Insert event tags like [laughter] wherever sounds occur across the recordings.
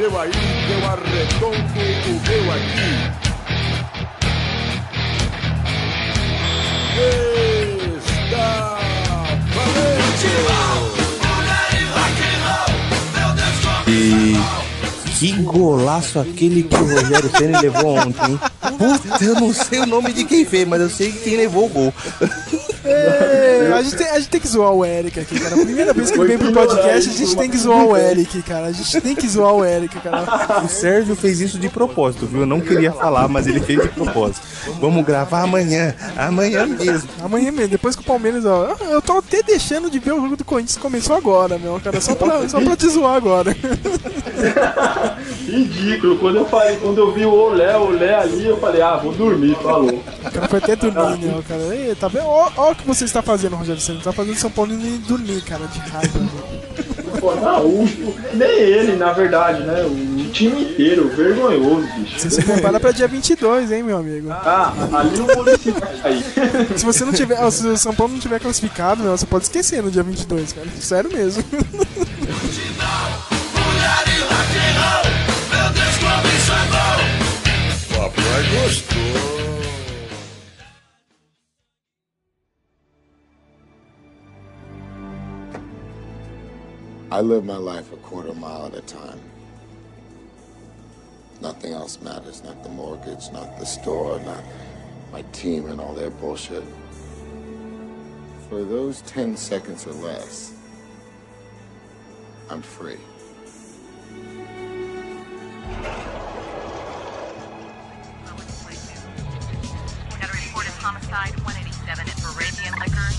seu aí, eu arredondo o meu aqui. Está valente! Que golaço aquele que o Rogério Senna levou ontem, hein? Puta, eu não sei o nome de quem fez, mas eu sei quem levou o gol. É, a, gente tem, a gente tem que zoar o Eric aqui, cara. A primeira vez que ele vem pro podcast, a gente tem que zoar o Eric, cara. A gente tem que zoar o Eric, cara. O Sérgio fez isso de propósito, viu? Eu não queria falar, mas ele fez de propósito. Vamos gravar amanhã, amanhã mesmo. Amanhã mesmo, depois que o Palmeiras, ó. Eu tô até deixando de ver o jogo do Corinthians começou agora, meu, cara. Só pra, só pra te zoar agora. [laughs] Ridículo. Quando eu falei, quando eu vi o Olé, o Olé ali, eu falei, ah, vou dormir, falou. O cara foi até dormir, né, cara. Ei, tá vendo? Ó, ó o que você está fazendo, Rogério Senna. Tá fazendo São Paulo ir dormir, cara, de raiva. né? Pô, não, o, nem ele, na verdade, né? O time inteiro, vergonhoso, bicho. Você se prepara pra dia 22, hein, meu amigo. Ah, ali o Muricy vai. Se você não tiver, ó, se o São Paulo não tiver classificado, meu, você pode esquecer no dia 22, cara. Sério mesmo. Papai é gostou. I live my life a quarter mile at a time. Nothing else matters. Not the mortgage, not the store, not my team and all their bullshit. For those 10 seconds or less, I'm free. Homicide 187 at Moravian Liquor.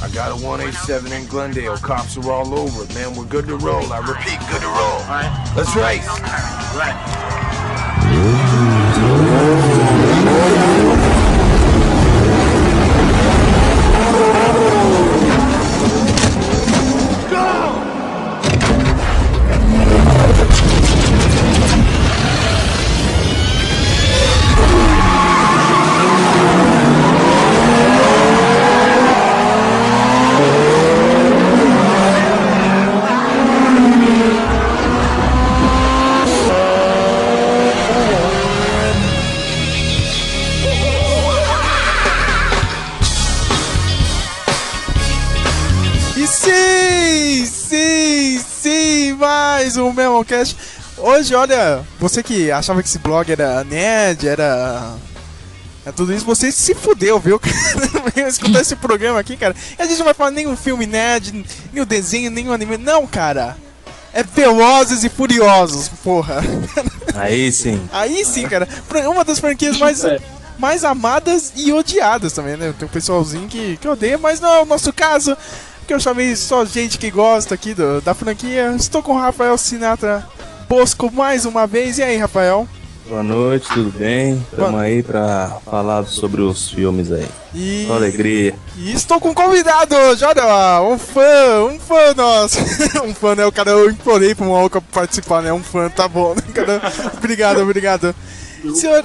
I got a 187 in Glendale. Cops are all over it, man. We're good to roll. I repeat, good to roll. All right. Let's race. Right. Hoje, olha, você que achava que esse blog era nerd, era. É tudo isso, você se fudeu, viu? [laughs] cara? Escutar esse programa aqui, cara. E a gente não vai falar nem o filme nerd, nem o desenho, nem o anime. Não, cara. É Velozes e Furiosos, porra. Aí sim. Aí sim, cara. Uma das franquias mais, mais amadas e odiadas também, né? Tem um pessoalzinho que, que odeia, mas não é o nosso caso. Porque eu chamei só gente que gosta aqui do- da franquia. Estou com o Rafael Sinatra Bosco mais uma vez. E aí, Rafael? Boa noite, tudo bem? Tamo aí pra falar sobre os filmes aí. E, Com alegria. e estou com um convidado hoje, olha lá, um fã, um fã nosso. [laughs] um fã, né? O cara, eu implorei pro Malca participar, né? Um fã, tá bom, né? Cara, [laughs] obrigado, obrigado. Senhor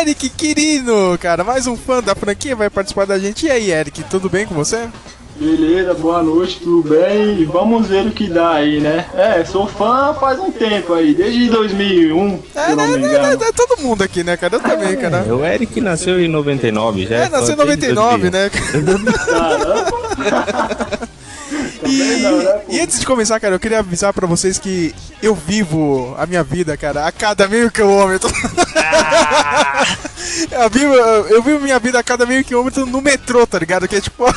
Eric Quirino, cara, mais um fã da franquia vai participar da gente. E aí, Eric, tudo bem com você? Beleza, boa noite, tudo bem? Vamos ver o que dá aí, né? É, sou fã faz um tempo aí, desde 2001, se É, eu não né, me né, engano. né, todo mundo aqui, né, cara? Eu também, cara. É, o Eric nasceu em 99, já É, nasceu em 99, né? [laughs] [laughs] [laughs] E, não, né, pô? e antes de começar, cara, eu queria avisar pra vocês que eu vivo a minha vida, cara, a cada meio quilômetro. [laughs] eu, vivo, eu vivo minha vida a cada meio quilômetro no metrô, tá ligado? Que é tipo [laughs]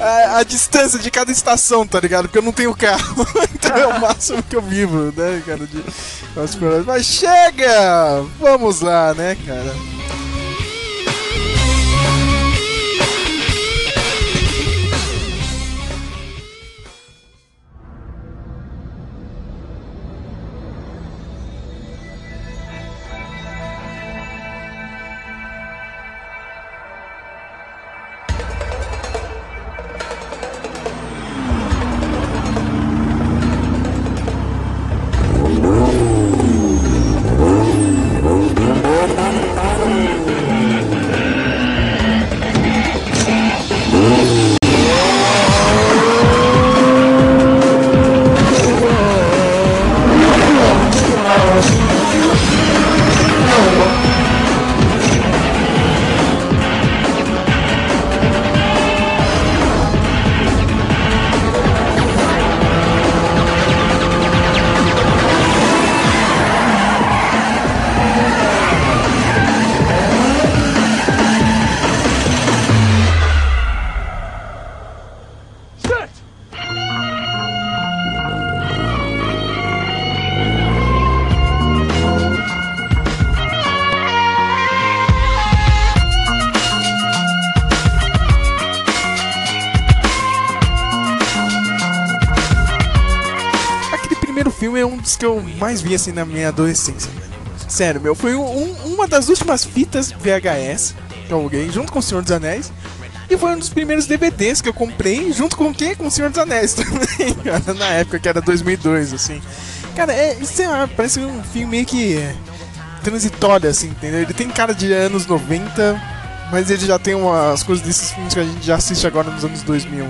a, a distância de cada estação, tá ligado? Porque eu não tenho carro. [laughs] então é o máximo que eu vivo, né, cara? De, mas chega! Vamos lá, né, cara? Filme é um dos que eu mais vi assim na minha adolescência. Sério, meu, foi um- uma das últimas fitas VHS que eu aluguei junto com o Senhor dos Anéis. E foi um dos primeiros DVDs que eu comprei junto com o? Com o Senhor dos Anéis [laughs] também, na época que era 2002, assim. Cara, é, sei lá, parece um filme meio que transitório, assim, entendeu? Ele tem cara de anos 90, mas ele já tem umas coisas desses filmes que a gente já assiste agora nos anos 2000.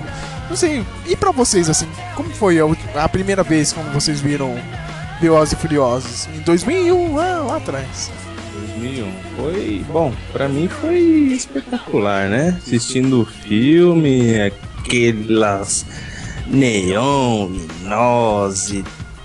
Não sei, e pra vocês, assim, como foi a, a primeira vez quando vocês viram Velozes e Furiosos? Em 2001, lá, lá atrás. 2001. Foi, bom, pra mim foi espetacular, né? Assistindo o filme, aquelas neon, nós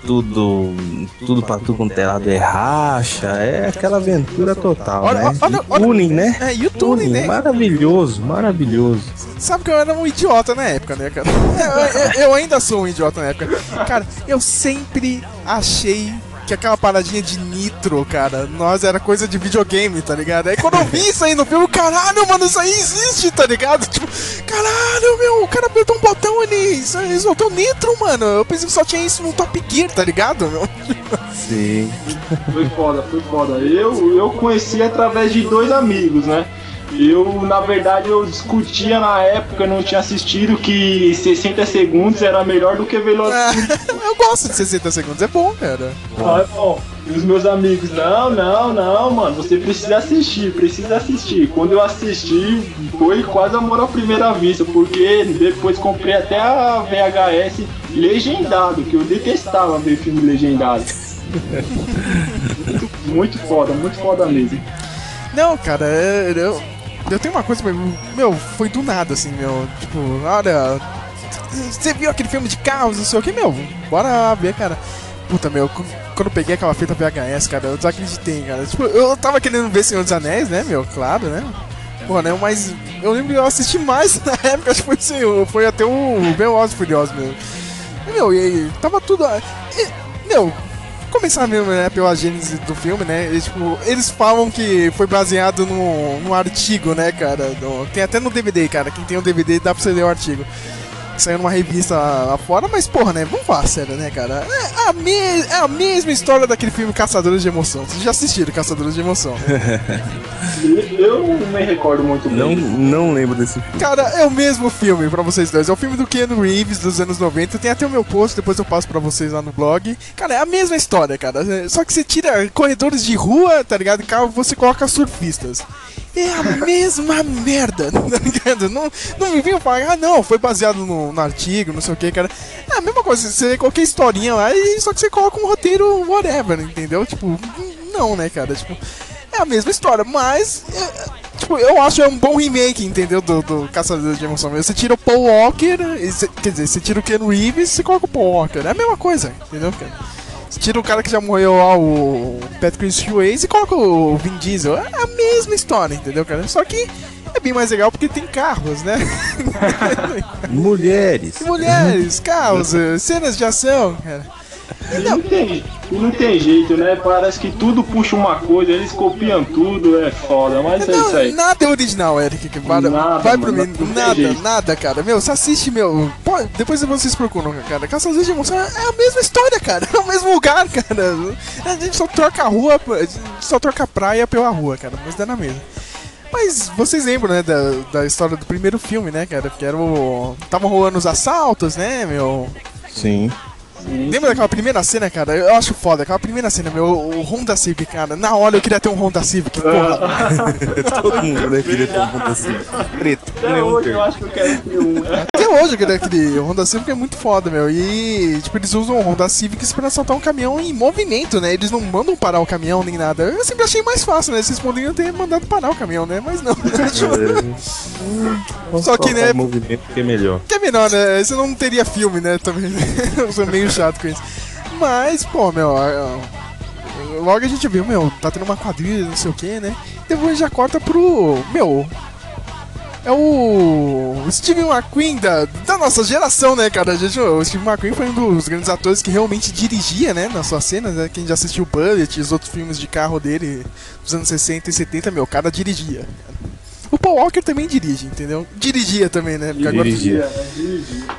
tudo, tudo pra tudo quanto é lado é racha, é aquela aventura total, Olha- né? olha- olha- tuning, né? É, e o tuning, né? Maravilhoso, maravilhoso. Sabe que eu era um idiota na época, né, cara? [laughs] Eu, eu- eu ainda sou um idiota na época. Cara, eu sempre achei que aquela paradinha de nitro, cara, nós era coisa de videogame, tá ligado? Aí quando eu vi isso aí no filme, caralho, mano, isso aí existe, tá ligado? Tipo, caralho, meu, o cara apertou um botão ali, isso aí soltou nitro, mano. Eu pensei que só tinha isso no Top Gear, tá ligado, meu? Sim. Foi foda, foi foda. Eu, eu conheci através de dois amigos, né? Eu, na verdade, eu discutia na época, não tinha assistido, que 60 segundos era melhor do que Velocity. [laughs] Eu gosto de 60 segundos, é bom, cara. Ah, bom. E os meus amigos, não, não, não, mano, você precisa assistir, precisa assistir. Quando eu assisti, foi quase amor à primeira vista, porque depois comprei até a VHS legendado, que eu detestava ver filme legendado. muito, [laughs] muito foda, muito foda mesmo. Não, cara, é- eu, eu tenho uma coisa, meu, foi do nada, assim, meu. Tipo, olha. Você viu aquele filme de carros, não sei o que, meu? Bora ver, cara. Puta, meu, qu- quando eu peguei aquela fita VHS, cara, eu desacreditei, cara. Tipo, eu tava querendo ver Senhor dos Anéis, né, meu? Claro, né? Porra, né? Mas eu lembro que eu assisti mais [laughs] na época, acho que foi, assim, foi até o Velozes Furiosos mesmo. E, meu, e aí, tava tudo. e, meu, começar mesmo, né, pela gênese do filme, né? E, tipo, eles falam que foi baseado no, no artigo, né, cara? Tem até no DVD, cara. Quem tem o DVD dá pra você ler o artigo. Saiu numa revista lá fora, mas porra, né? Vamos falar sério, né, cara? É a, me é a mesma história daquele filme Caçadores de Emoção. Vocês já assistiram Caçadores de Emoção? [laughs] Eu não me recordo muito bem. Não, não lembro desse filme. Cara, é o mesmo filme pra vocês dois. É o filme do Keanu Reeves dos anos 90. Tem até o meu post, depois eu passo pra vocês lá no blog. Cara, é a mesma história, cara. Só que você tira corredores de rua, tá ligado? E carro você coloca surfistas. É a mesma merda, [laughs] tá ligado? Não, não me vinham falar, ah, não, foi baseado no, no artigo, não sei o que, cara. É a mesma coisa, você qualquer historinha lá, e só que você coloca um roteiro whatever, entendeu? Tipo, não, né, cara? Tipo, é a mesma história, mas. é, tipo, eu acho é um bom remake, entendeu? Do, do Caçador de Emoção. Você tira o Paul Walker, você- quer dizer, você tira o Ken Reeves e você coloca o Paul Walker. É a mesma coisa, entendeu? cara? Tira o cara que já morreu lá, o Patrick Swayze, e coloca o Vin Diesel. É a mesma história, entendeu, cara? Só que é bem mais legal porque tem carros, né? [laughs] [laughs] Mulheres. Mulheres, carros, eh, cenas de ação, cara. E não, tem, e não tem jeito, né? Parece que tudo puxa uma coisa, eles copiam tudo, é foda, mas é isso Não, aí. nada é original, Eric. que Vai, Nada, vai pro mano, mim. Nada, jeito. nada, cara. Meu, você assiste, meu. Pô, depois vocês procuram, cara. Caçadores de emoção é a mesma história, cara. [laughs] É o mesmo lugar, cara. A gente só troca a rua, a gente só troca a praia pela rua, cara. Mas dá na mesma. Mas vocês lembram, né, da, da história do primeiro filme, né, cara? Que era o. Tava rolando os assaltos, né, meu? Sim. Lembra daquela primeira cena, cara? Eu acho foda. Aquela primeira cena, meu, o Honda Civic, cara. Na hora eu queria ter um Honda Civic, porra. [laughs] Todo mundo né, queria ter um ponto assim. Preto. Até Neon hoje eu acho que eu quero ter um. né? Até hoje aquele, aquele Honda Civic é muito foda, meu. E, tipo, eles usam o Honda Civics pra assaltar um caminhão em movimento, né? Eles não mandam parar o caminhão nem nada. Eu sempre achei mais fácil, né? Vocês poderiam ter mandado parar o caminhão, né? Mas não. Vamos Só que, né, o movimento que é melhor. Que é melhor, né? Você não teria filme, né? Também. [laughs] Eu sou meio chato com isso. Mas, pô, meu. a- Logo a gente viu, meu, tá tendo uma quadrilha, não sei o que, né? Depois já corta pro. Meu. É o. Steve McQueen da, da nossa geração, né, cara? O Steve McQueen foi um dos grandes atores que realmente dirigia, né, nas suas cenas, né? Quem já assistiu Bullet e os outros filmes de carro dele dos anos 60 e 70, meu, o cara dirigia. O Paul Walker também dirige, entendeu? Dirigia também, né? Porque agora- Dirigia.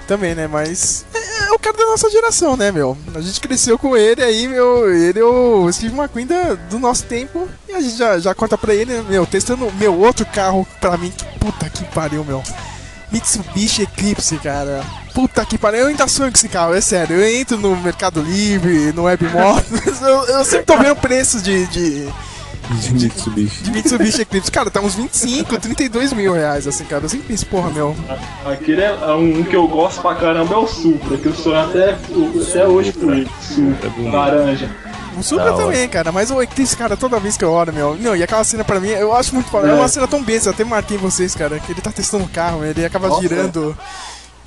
também, né? Mas. É, é o cara da nossa geração, né, meu? A gente cresceu com ele aí, meu. Ele é o Steve McQueen da- do nosso tempo. E a gente já, já corta pra ele, né, meu? Testando meu outro carro pra mim. Que puta que pariu, meu. Mitsubishi Eclipse, cara. Puta que pariu. Eu ainda sonho com esse carro, é sério. Eu entro no Mercado Livre, no Webmotors. [laughs] eu, eu sempre tô vendo preços de, de, De Mitsubishi. de Mitsubishi Eclipse. Cara, tá uns 25, 32 mil reais, assim, cara. Eu sempre penso, porra, meu. Aquele é um que eu gosto pra caramba é o Supra, que eu sonho até, até hoje por ele. Supra, laranja. O Supra Da hora. também, cara, mas o Eclipse, cara, toda vez que eu olho, meu. Não, e aquela cena pra mim, eu acho muito foda. É, É. uma cena tão besta, eu até marquei vocês, cara, que ele tá testando o carro, ele acaba Nossa. girando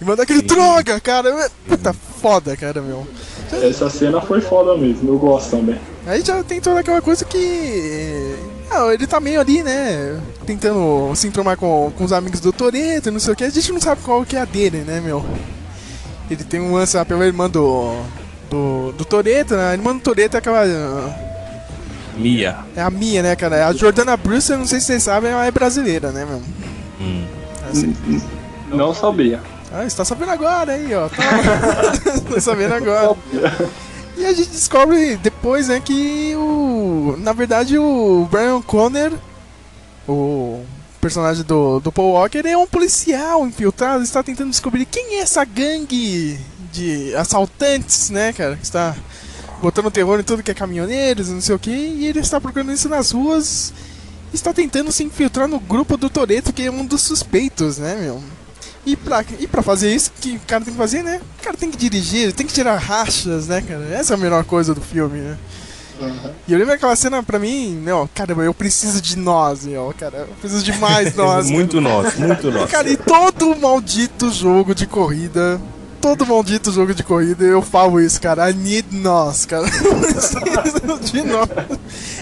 e manda aquele droga, cara. Puta foda, cara, meu. Essa cena foi foda mesmo, eu gosto também. Aí já tem toda aquela coisa que. Ah, ele tá meio ali, né? Tentando se entromar com, com os amigos do Toreto, não sei o que. A gente não sabe qual que é a dele, né, meu? Ele tem um lance lá pela irmã do. Do, do Toreto, né? A irmã do Toreto é aquela. ah, Mia. É a minha, né, cara? A Jordana Bruce, eu não sei se vocês sabem, ela é brasileira, né, meu? Hum. Assim. Não sabia. Ah, você tá sabendo agora aí, ó. Tá, [laughs] tá sabendo agora. E a gente descobre depois, né, que o. Na verdade, o Brian Conner, o personagem do, do Paul Walker, é um policial infiltrado, está tentando descobrir quem é essa gangue de assaltantes, né, cara, que está botando terror em tudo que é caminhoneiros, não sei o que, e ele está procurando isso nas ruas. Está tentando se infiltrar no grupo do Toreto, que é um dos suspeitos, né, meu? E pra, e pra fazer isso, que o cara tem que fazer, né? O cara tem que dirigir, tem que tirar rachas, né, cara? Essa é a melhor coisa do filme, né? E eu lembro aquela cena pra mim, meu, caramba, eu preciso de nós, meu, cara. Eu preciso de mais [laughs] nós. muito nosso, muito nosso. Cara, e todo maldito jogo de corrida. Todo maldito jogo de corrida, eu falo isso, cara. I need nós, cara. [laughs] Eu preciso de nós.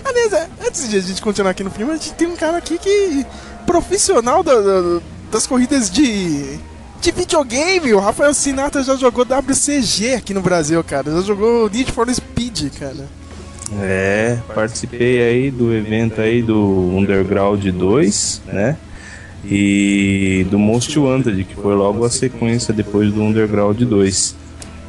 Aliás, é, antes de a gente continuar aqui no filme, a gente tem um cara aqui que. profissional da- da- das corridas de. de videogame. O Rafael Sinatra já jogou WCG aqui no Brasil, cara. Já jogou Need for Speed, cara. É, participei aí do evento aí do Underground 2, né? E do Most Wanted, que foi logo a sequência depois do Underground 2.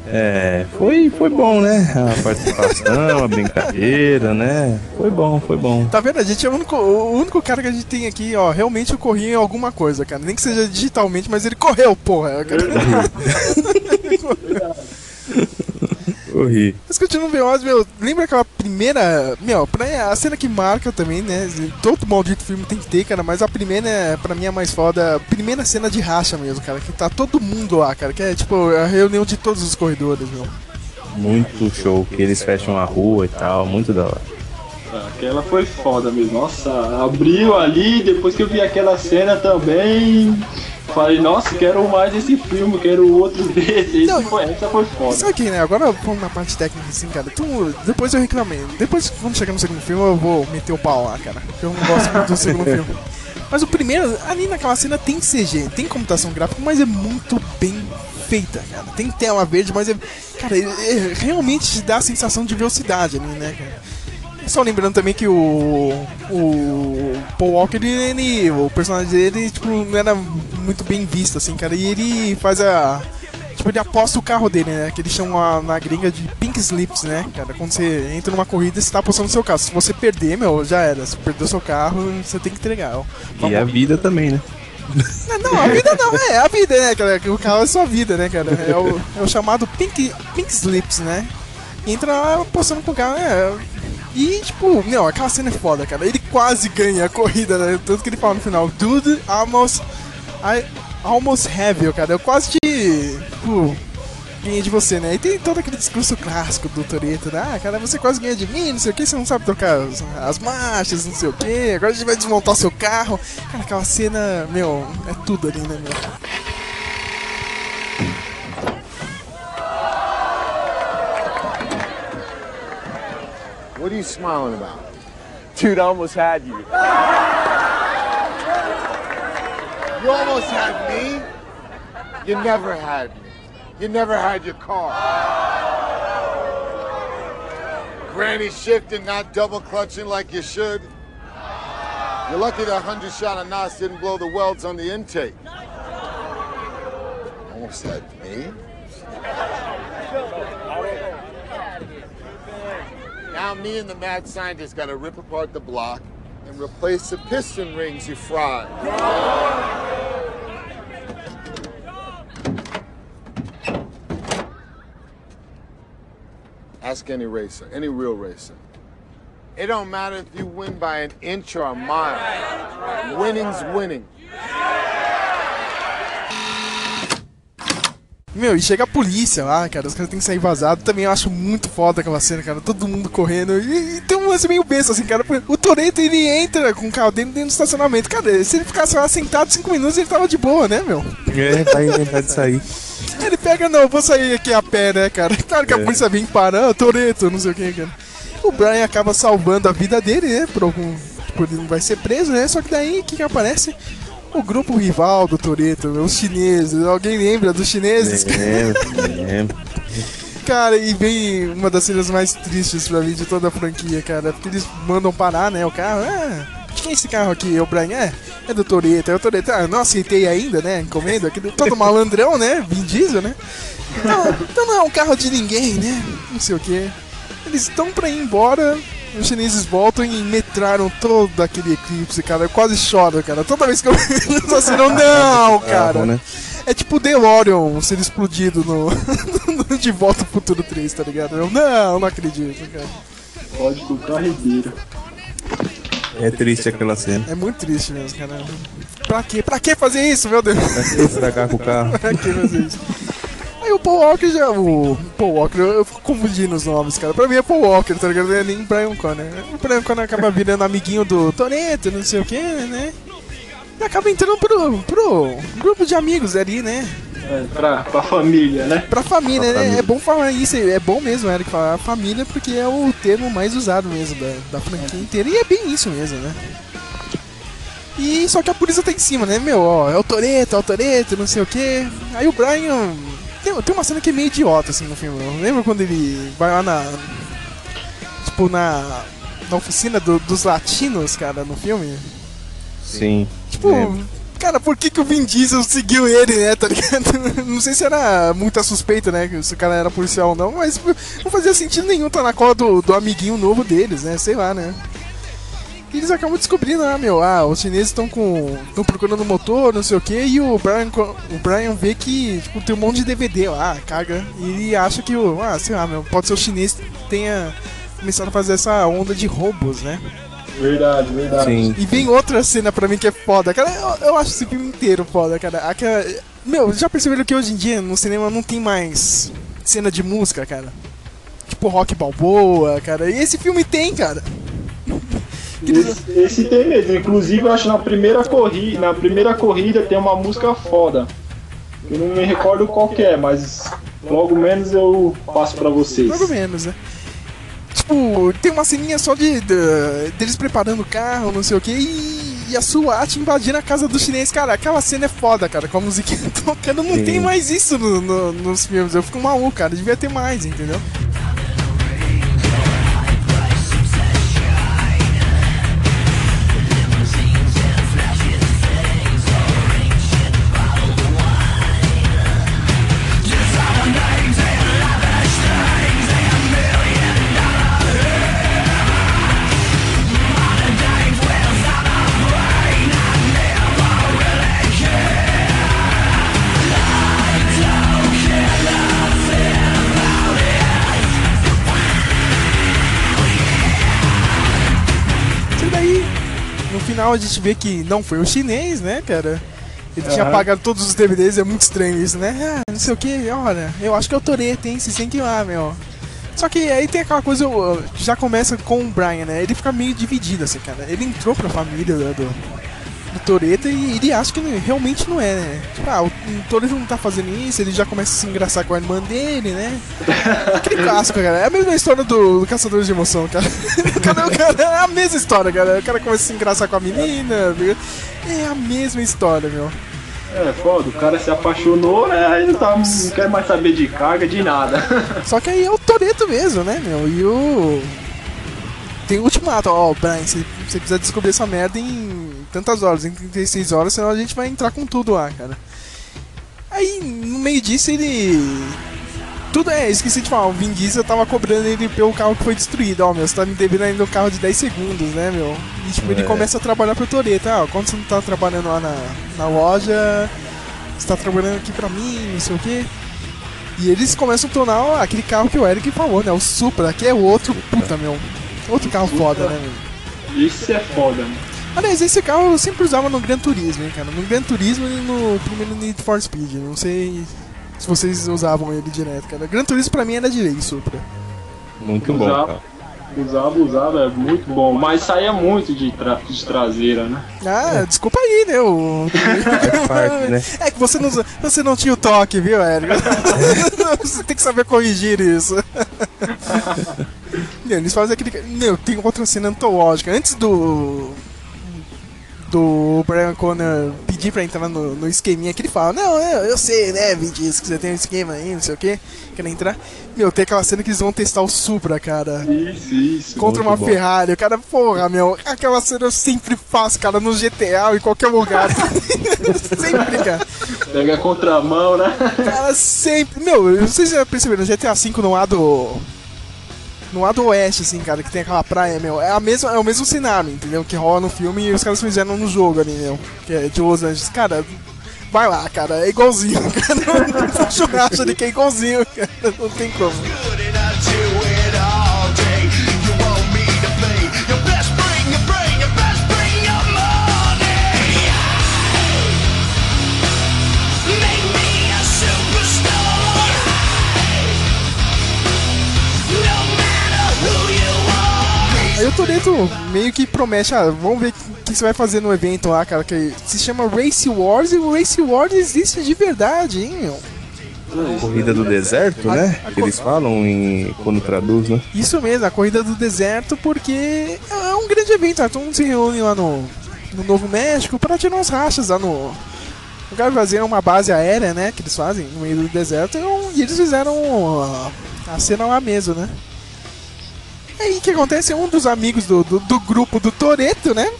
É, foi, foi bom, né? A participação, a brincadeira, né? Foi bom, foi bom. Tá vendo? A gente é o único, o único cara que a gente tem aqui, ó. Realmente corria em alguma coisa, cara. Nem que seja digitalmente, mas ele correu, porra. Cara. [laughs] Corri. Mas continuando Veloz, meu, lembra aquela primeira. Meu, pra, a cena que marca também, né? Todo maldito filme tem que ter, cara, mas a primeira, é, pra mim, é a mais foda. Primeira cena de racha mesmo, cara, que tá todo mundo lá, cara, que é tipo a reunião de todos os corredores, meu. Muito show, que eles fecham a rua e tal, muito da hora. Aquela foi foda mesmo. Nossa, abriu ali, depois que eu vi aquela cena também. Falei, nossa, quero mais esse filme, quero outro [laughs] desse. Esse Não, foi, essa foi foda. Sabe que, né? Agora vamos na parte técnica, assim, cara. Tu, depois eu reclamei. Depois, quando chegar no segundo filme, eu vou meter o pau lá, cara. Porque eu não gosto muito do segundo filme. [laughs] Mas o primeiro, ali naquela cena tem CG, tem computação gráfica, mas é muito bem feita, cara. Tem tela verde, mas é. Cara, é- é- realmente te dá a sensação de velocidade ali, né, cara? Só lembrando também que o. O Paul Walker, ele, O personagem dele, tipo, não era muito bem visto, assim, cara. E ele faz a. Tipo, ele aposta o carro dele, né? Que eles chamam na gringa de pink slips, né? Cara, quando você entra numa corrida, você tá apostando o seu carro. Se você perder, meu, já era. Se perdeu seu carro, você tem que entregar. ó. E a vida também, né? Não, a vida não, é a vida, né, cara? O carro é sua vida, né, cara? É o, é o chamado pink, pink slips, né? Entra lá apostando com o carro, é. E, tipo, meu, aquela cena é foda, cara. Ele quase ganha a corrida, né? Tanto que ele fala no final, dude, almost. I almost have you, cara. Eu quase te. Tipo, ganhei de você, né? E tem todo aquele discurso clássico do Toreto, né? Ah, cara, você quase ganha de mim, não sei o que, você não sabe trocar as, as marchas, não sei o que, agora a gente vai desmontar seu carro. Cara, aquela cena, meu, é tudo ali, né, meu? What are you smiling about? Dude, I almost had you. You almost had me. You never had me. You never had your car. Granny shifting, not double clutching like you should. You're lucky that 100 shot of NOS didn't blow the welds on the intake. Almost had me. Now me and the mad scientist gotta rip apart the block and replace the piston rings you fried. Ask any racer, any real racer. It don't matter if you win by an inch or a mile. Winning's winning. Meu, e chega a polícia lá, cara, os caras têm que sair vazado. Também eu acho muito foda aquela cena, cara. Todo mundo correndo. E, e tem um lance meio besta, assim, cara. O Toreto ele entra com o carro dele dentro do estacionamento. Cara, se ele ficasse lá sentado cinco minutos, ele tava de boa, né, meu? É, vai inventar de sair. Ele pega, não, vou sair aqui a pé, né, cara? [laughs] Claro que a É. polícia vem parar, Toreto, não sei o que, cara. O Brian acaba salvando a vida dele, né? Por algum. Tipo, ele não vai ser preso, né? Só que daí, o que que aparece? O grupo rival do Toreto, os chineses. Alguém lembra dos chineses? Lembro, lembro. Cara, e vem uma das cenas mais tristes pra mim de toda a franquia, cara. Porque eles mandam parar, né, o carro. Ah, quem é esse carro aqui? É o Brian? É, é do Toreto. É o Toreto. Ah, não aceitei ainda, né, encomenda. Todo malandrão, né, Vin Diesel, né. Então, então não é um carro de ninguém, né, não sei o que. Eles estão pra ir embora... Os chineses voltam e metraram todo aquele eclipse, cara. Eu quase choro, cara. Toda vez que eu vejo essa cena, eu, não, [laughs] cara. Carro, né? É tipo o DeLorean sendo explodido no, [laughs] no De Volta ao Futuro 3, tá ligado? Eu, não, não acredito, cara. Código carregueiro. É triste aquela cena. É muito triste mesmo, cara. Pra quê? Pra que fazer isso, meu Deus? Pra que estragar com o carro? [laughs] pra que fazer isso? Aí o Paul Walker já. O Paul Walker, eu, eu fico confundindo os nomes, cara. Pra mim é Paul Walker, tá ligado? Não é nem Brian Connor. O Brian Connor acaba virando amiguinho do Toreto, não sei o que, né? E acaba entrando pro, pro grupo de amigos ali, né? É, pra, pra família, né? Pra família, Pra né? família. É bom falar isso, é bom mesmo, Eric, falar família, porque é o termo mais usado mesmo da, da franquia inteira. E é bem isso mesmo, né? E só que a polícia tá em cima, né? Meu, ó, é o Toreto, é o Toreto, não sei o que. Aí o Brian. Tem, tem uma cena que é meio idiota, assim, no filme. Lembra quando ele vai lá na. Tipo, na. Na oficina do- dos latinos, cara, no filme? Sim. Tipo, lembro. cara, por que, que o Vin Diesel seguiu ele, né? Tá ligado? [laughs] Não sei se era muita suspeita, né? Se o cara era policial ou não, mas não fazia sentido nenhum estar na cola do, do amiguinho novo deles, né? Sei lá, né? E eles acabam descobrindo, ah, meu, ah, os chineses estão com. estão procurando o motor, não sei o que, e o Brian, o Brian vê que tipo, tem um monte de DVD lá, caga, e ele acha que o. Ah, sei lá, meu, pode ser o chinês que tenha começado a fazer essa onda de roubos, né? Verdade, verdade. Sim. E vem outra cena pra mim que é foda, cara. Eu, eu acho esse filme inteiro foda, cara. Aquela, meu, já perceberam que hoje em dia no cinema não tem mais cena de música, cara? Tipo rock balboa, cara. E esse filme tem, cara. Esse, esse tem mesmo. Inclusive, eu acho que na primeira corrida, na primeira corrida tem uma música foda. Eu não me recordo qual que é, mas logo menos eu passo pra vocês. Ou menos, né? Tipo, tem uma ceninha só de, de- deles preparando o carro, não sei o que, e, e a SWAT invadindo a casa do chinês. Cara, aquela cena é foda, cara, com a musiquinha [laughs] tocando. Não Sim. tem mais isso no- no- nos filmes. Eu fico maluco, cara. Devia ter mais, entendeu? Final a gente vê que não foi o chinês, né, cara? Ele tinha Aham. apagado todos os DVDs, é muito estranho isso, né? Ah, não sei o que, olha, eu acho que é o Toreto, hein? Vocês têm que ir lá, meu. Só que aí tem aquela coisa, uh, já começa com o Brian, né? Ele fica meio dividido, assim, cara. Ele entrou pra família do, do Toreto e ele acha que realmente não é, né? Tipo, ah, o, Toreto não tá fazendo isso, ele já começa a se engraçar com a irmã dele, né? [laughs] Aquele clássico, cara. É a mesma história do, do Caçadores de Emoção, cara. [laughs] Cara, é a mesma história, cara. O cara começa a se engraçar com a menina, viu? É a mesma história, meu. É, foda, o cara se apaixonou, né? Aí não, tá, não quer mais saber de carga, de nada. [laughs] Só que aí é o Toreto mesmo, né, meu? E o. Tem o ultimato, ó, Brian, você você precisa descobrir essa merda em tantas horas, em 36 horas, senão a gente vai entrar com tudo lá, cara. Aí, no meio disso, ele tudo é, esqueci de falar, o Vin Diesel tava cobrando ele pelo carro que foi destruído. Ó, meu, você tá me devendo ainda um carro de 10 segundos, né, meu? E tipo, ele É. começa a trabalhar pro Toreto. Ah, quando você não tá trabalhando lá na, na loja, você tá trabalhando aqui pra mim, não sei o quê. E eles começam a tornar ó, aquele carro que o Eric falou, né? O Supra, que é outro, puta, meu. Outro carro foda, né, meu? Isso é foda, mano. Aliás, esse carro eu sempre usava no Gran Turismo, hein, cara. No Gran Turismo e no primeiro Need for Speed. Não sei se vocês usavam ele direto, cara. Gran Turismo pra mim era direito, Supra. Muito bom, Usava. cara. Usava, usava, é muito bom. Mas saía muito de, tra de traseira, né? Ah, desculpa aí, né? O... É parte, né? [laughs] É que você não, você não tinha o toque, viu, Érico? [laughs] você tem que saber corrigir isso. [laughs] Eles fazem aquele. Não, tem outra cena antológica. Antes do. Do Brian Connor pedir pra entrar no, no esqueminha que ele fala: Não, eu, eu sei, né, Vin Diesel, que você tem um esquema aí, não sei o que, quer entrar. Meu, tem aquela cena que eles vão testar o Supra, cara. Isso, isso. Contra uma bom. Ferrari, o cara, porra, meu, aquela cena eu sempre faço, cara, no GTA ou em qualquer lugar. [laughs] sempre, cara. Pega a contramão, né? Cara, sempre. Meu, vocês já perceberam, no GTA V no lado. No lado oeste, assim, cara, que tem aquela praia, meu, é, a mesma, é o mesmo cenário, entendeu? Que rola no filme e os caras fizeram no jogo ali, meu. Que é de Los Angeles. Cara, vai lá, cara, é igualzinho, [laughs] cara. Não churrasco ali que é igualzinho, cara. Não tem como. Aí o Toreto meio que promete, ah, vamos ver o que você vai fazer no evento lá, cara, que se chama Race Wars e o Race Wars existe de verdade, hein, meu? Corrida do deserto, né? Que eles falam em, quando traduz, né? Isso mesmo, a corrida do deserto, porque é um grande evento, tá? todo mundo se reúne lá no, no Novo México para tirar umas rachas lá no. O cara fazer uma base aérea, né? Que eles fazem no meio do deserto, e, eles fizeram a, a cena lá mesmo, né? Aí o que acontece? Um dos amigos do, do, do grupo do Toreto, né?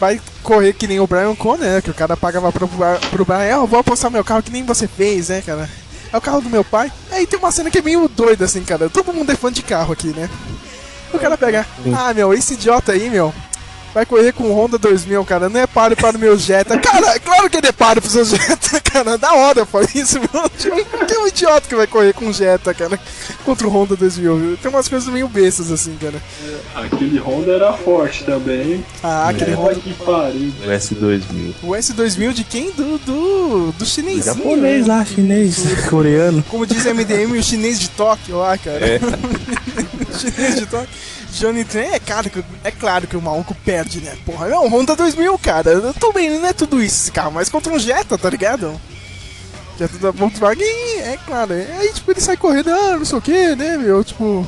Vai correr que nem o Brian Connor, né? Que o cara pagava pro, pro Brian, "Ah, eu vou apostar meu carro que nem você fez, né, cara? É o carro do meu pai. Aí tem uma cena que é meio doida, assim, cara. Todo mundo é fã de carro aqui, né? O cara pega, ah, meu, esse idiota aí, meu, vai correr com o Honda 2000, cara. Não é páreo para o meu Jetta. [laughs] Cara, claro que ele é páreo pro seu Jetta, cara. Da hora, pô, isso, meu. Tipo, que é um idiota que vai correr com o Jetta, cara, contra o Honda 2000. viu? Tem umas coisas meio bestas, assim, cara. Aquele Honda era forte também. Ah, aquele Puta Honda. que pariu. O S2000. O S2000 de quem? Do, do, do chinesinho. Japonês né? lá, chinês, [laughs] coreano. Como diz MDM, o chinês de Tóquio lá, cara. É. [laughs] O chinês de Tóquio. Johnny Tran, é claro, que, é claro que o maluco perde, né? Porra, um Honda 2000, cara. Tudo bem, não é tudo isso esse carro, mas contra um Jetta, tá ligado? Jetta da Volkswagen, é claro. Aí, tipo, ele sai correndo, ah, não sei o que, né, meu? Tipo.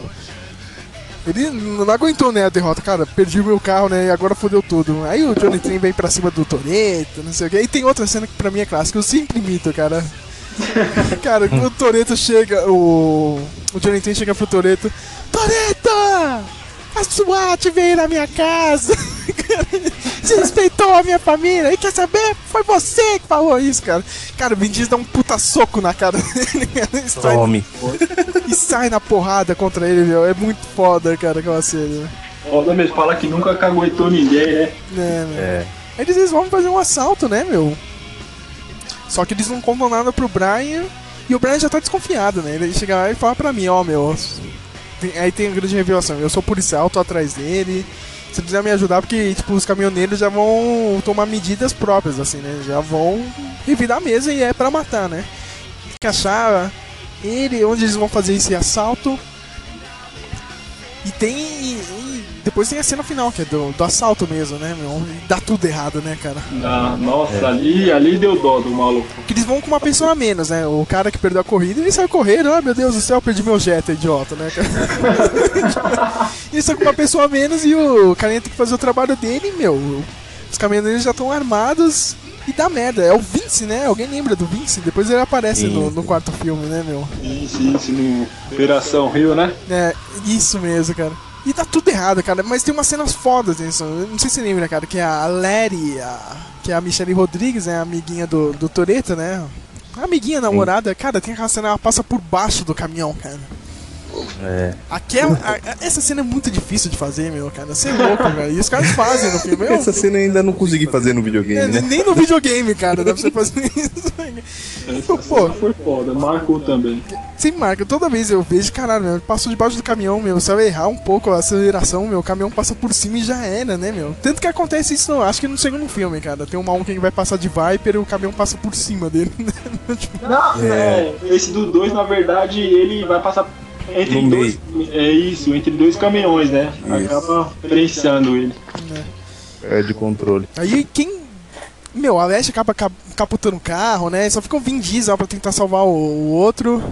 Ele não aguentou, né, a derrota. Cara, perdi o meu carro, né, e agora fodeu tudo. Aí o Johnny Tran vem pra cima do Toreto, não sei o que. Aí tem outra cena que pra mim é clássica, eu sempre imito, cara. [laughs] Cara, o Toreto chega, o. O Johnny Tran chega pro Toreto. Toreto! A SWAT veio na minha casa! [laughs] Você respeitou a minha família! E quer saber? Foi você que falou isso, cara! Cara, o Vin Diesel dá um puta soco na cara [laughs] dele, cara, e sai- Tome. [laughs] e sai na porrada contra ele, meu. É muito foda, cara, aquela cena. Foda mesmo, fala que nunca caguetou ninguém, né? né, meu? É. Aí eles vão fazer um assalto, né, meu? Só que eles não contam nada pro Brian e o Brian já tá desconfiado, né? Ele chega lá e fala pra mim, ó, meu. Aí tem a grande revelação, eu sou policial, tô atrás dele. Se quiser me ajudar, porque, tipo, os caminhoneiros já vão tomar medidas próprias, assim, né? Já vão revirar a mesa e é pra matar, né? Tem que ele, onde eles vão fazer esse assalto. E tem. Depois tem a cena final, que é do, do assalto mesmo, né, meu? E dá tudo errado, né, cara? Ah, nossa, ali, ali deu dó do maluco. Porque eles vão com uma pessoa a menos, né? O cara que perdeu a corrida, ele sai correndo, ah, meu Deus do céu, perdi meu jet, idiota, né, cara? [laughs] eles são com uma pessoa a menos e o carinha tem que fazer o trabalho dele, meu. Os caminhoneiros já estão armados e dá merda. É o Vince, né? Alguém lembra do Vince? Depois ele aparece no, no quarto filme, né, meu? Isso, isso, no Operação Rio, né? É, isso mesmo, cara. E tá tudo errado, cara. Mas tem umas cenas fodas nisso. Não sei se você lembra, cara, que a Larry, a- que é a Michelle Rodrigues, né? A amiguinha do, do Toreto, né? Amiguinha namorada, cara, tem aquela cena, ela passa por baixo do caminhão, cara. É. Aquela, a- a- essa cena é muito difícil de fazer, meu, cara. Você é louco, velho. E os caras fazem no filme. Eu, Essa cena eu ainda não consegui fazer no é, videogame, né? nem no videogame, cara, dá pra você fazer [laughs] isso. Essa Pô, foi foda, marcou também. Sim, marca. Toda vez eu vejo, caralho, meu, passou debaixo do caminhão, meu. Se eu errar um pouco a aceleração, meu, o caminhão passa por cima e já era, né, meu? Tanto que acontece isso, não, acho que no segundo filme, cara. Tem um maluco que vai passar de Viper e o caminhão passa por cima dele. né? [laughs] Tipo, Não, é. esse do 2, na verdade, ele vai passar entre No dois. É isso, entre dois caminhões, né? Acaba prensando ele. É de controle. Aí quem. Meu, a Leste acaba cap- capotando o carro, né? Só fica o Vin Diesel pra tentar salvar o, o outro.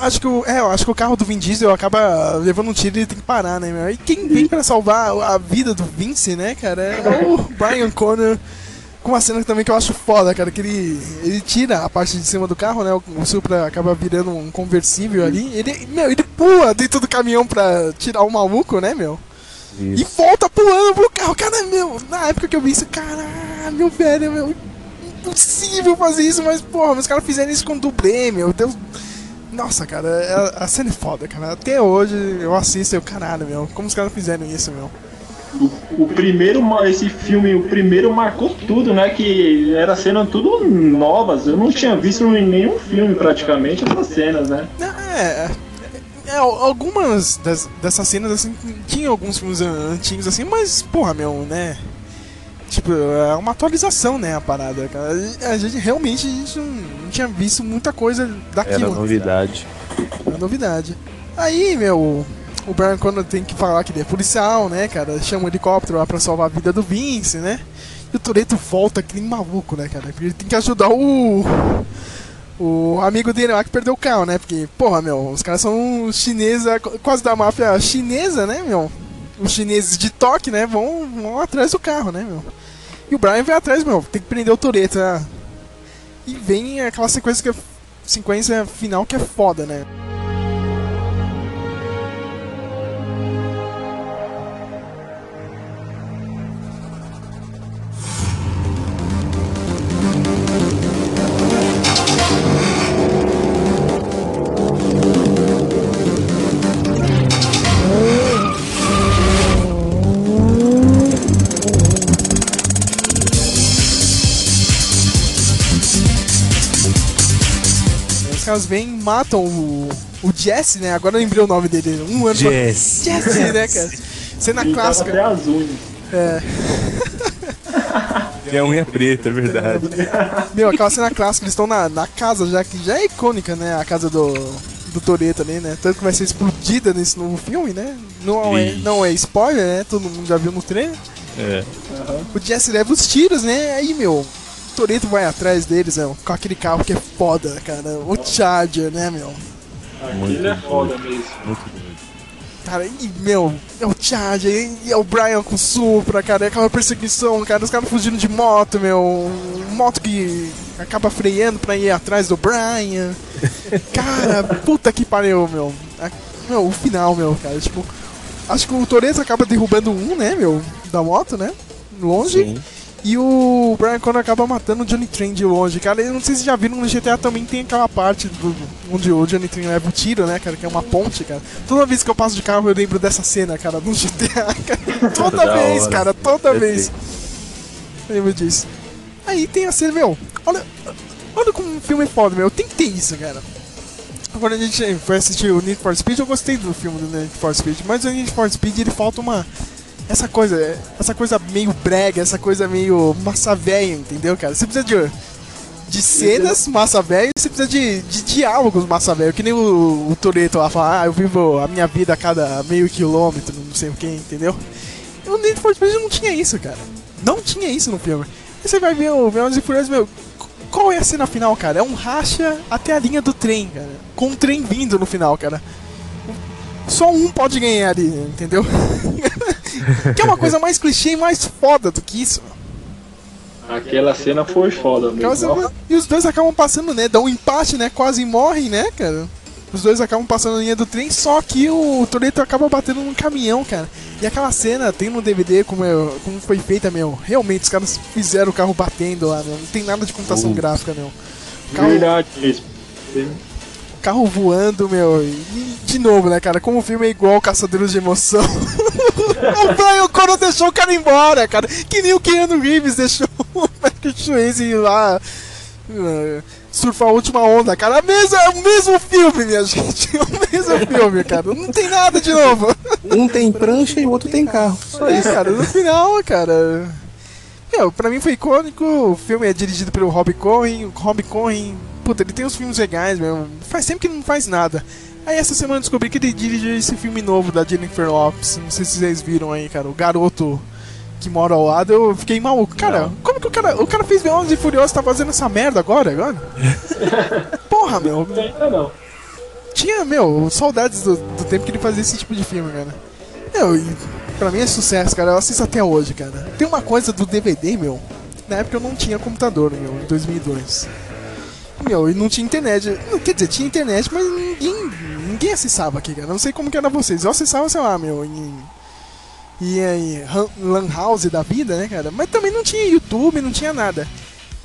Acho que o. É, acho que o carro do Vin Diesel acaba levando um tiro e ele tem que parar, né, meu? E quem vem pra salvar a vida do Vince, né, cara, é o Brian Connor. Com uma cena também que eu acho foda, cara, que ele, ele tira a parte de cima do carro, né? O, o Supra acaba virando um conversível ali. Ele, meu, ele pula dentro do caminhão pra tirar o maluco, né, meu? E Isso. volta pulando pro carro. Cara, meu, na época que eu vi isso, caralho, velho, meu, impossível fazer isso, mas, porra, os caras fizeram isso com dublê, meu, Deus. Nossa, cara, a, a cena é foda, cara. Até hoje eu assisto e eu, caralho, meu, como os caras fizeram isso, meu? O, o primeiro, esse filme, o primeiro marcou tudo, né? Que era cena tudo novas. Eu não tinha visto em nenhum filme praticamente essas cenas, né? É, é, é, algumas das- dessas cenas, assim, tinha alguns filmes an- antigos, assim, mas, porra, meu, né? Tipo, é uma atualização, né, a parada, cara. A gente realmente a gente não, não tinha visto muita coisa Era daquilo. novidade. Uma novidade. Aí, meu, o Brian Connor tem que falar que ele é policial, né, cara? Chama um helicóptero lá pra salvar a vida do Vince, né? E o Toreto volta que nem maluco, né, cara? Ele tem que ajudar o. O amigo dele lá que perdeu o carro, né? Porque, porra, meu, os caras são chineses, quase da máfia chinesa, né, meu? Os chineses de toque, né? Vão, vão atrás do carro, né, meu? E o Brian vai atrás, meu, tem que prender o Toreto, né? E vem aquela sequência que é sequência final que é foda, né? Os caras vêm e matam o, o Jesse, né? Agora eu lembrei o nome dele. Um ano Jesse. Jesse, né, cara? Cena Ele até clássica. as unhas. É. Tem a unha preta, é verdade. Meu, aquela cena clássica, eles estão na, na casa já, que já é icônica, né? A casa do, do Toreto ali, né? Tanto que vai ser explodida nesse novo filme, né? Não é, não é spoiler, né? Todo mundo já viu no trailer. É. O Jesse leva os tiros, né? Aí, meu, Toreto vai atrás deles, né? Com aquele carro que é foda, cara. O Charger, né, meu? Aquilo é foda mesmo. Cara, e, meu, é o Charger, e é o Brian com Supra, cara, é aquela perseguição, cara, os caras fugindo de moto, meu, moto que acaba freando pra ir atrás do Brian. [laughs] Cara, puta que pariu, meu. A- Meu, o final, meu, cara, tipo, acho que o Torres acaba derrubando um, né, meu, da moto, né, longe. Sim. E o Brian Connor acaba matando o Johnny Train de longe, cara. Eu não sei se vocês já viram no GTA também tem aquela parte do, onde o Johnny Train leva o tiro, né, cara? Que é uma ponte, cara. Toda vez que eu passo de carro eu lembro dessa cena, cara, no GTA, [laughs] cara. Toda Da vez, cara, toda vez. Eu lembro disso. Aí tem a cena, meu. Olha, olha como um filme é foda, meu. Tem que ter isso, cara. Quando a gente foi assistir o Need for Speed, eu gostei do filme do Need for Speed, mas o Need for Speed ele falta uma. Essa coisa, essa coisa meio brega, essa coisa meio massa velha, entendeu, cara? Você precisa de, de cenas massa velha e você precisa de, de diálogos massa velho, que nem o, o Toreto lá fala, ah, eu vivo a minha vida a cada meio quilômetro, não sei o que, entendeu? E o Need for Speed não tinha isso, cara. Não tinha isso no filme. Aí você vai ver o Velozes e Furiosos, meu, qual é a cena final, cara? É um racha até a linha do trem, cara. Com um trem vindo no final, cara. Só um pode ganhar ali, entendeu? [laughs] que é uma coisa mais clichê e mais foda do que isso. Aquela cena foi foda mesmo. E os dois acabam passando, né? Dá um empate, né? Quase morrem, né, cara? Os dois acabam passando na linha do trem, só que o Toreto acaba batendo num caminhão, cara. E aquela cena tem no DVD como, é, como foi feita, meu. Realmente, os caras fizeram o carro batendo lá, meu. Não tem nada de computação Uh. gráfica, meu. O carro, Verdade mesmo. carro voando, meu. E de novo, né, cara? Como o filme é igual Caçadores de Emoção. [laughs] o Brian Connor deixou o cara embora, cara. Que nem o Keanu Reeves deixou [laughs] o Patrick Swayze lá uh, surfar a última onda, cara. Mesmo, é o mesmo filme, minha gente. É [laughs] o mesmo filme, cara. Não tem nada de novo. Um tem prancha e o outro tem carro. Só É, isso. cara, no final, cara. Meu, pra mim foi icônico. O filme é dirigido pelo Rob Cohen. O Rob Cohen, puta, ele tem uns filmes legais, meu. Faz tempo que ele não faz nada. Aí essa semana eu descobri que ele dirigiu esse filme novo da Jennifer Lopez. Não sei se vocês viram aí, cara. O garoto que mora ao lado. Eu fiquei maluco. Cara, como que o cara. O cara fez Velozes e Furiosos tá fazendo essa merda agora? agora? [laughs] Porra, meu. Ainda não. Tinha, meu, saudades do, do tempo que ele fazia esse tipo de filme, cara. Meu, e pra mim é sucesso, cara. Eu assisto até hoje, cara. Tem uma coisa do DVD, meu. Na época eu não tinha computador, meu, em 2002. Meu, e não tinha internet. Não, Quer dizer, tinha internet, mas ninguém, ninguém acessava aqui, cara. Não sei como que era vocês. Eu acessava, sei lá, meu, em. E aí, Lan House da vida, né, cara? Mas também não tinha YouTube, não tinha nada.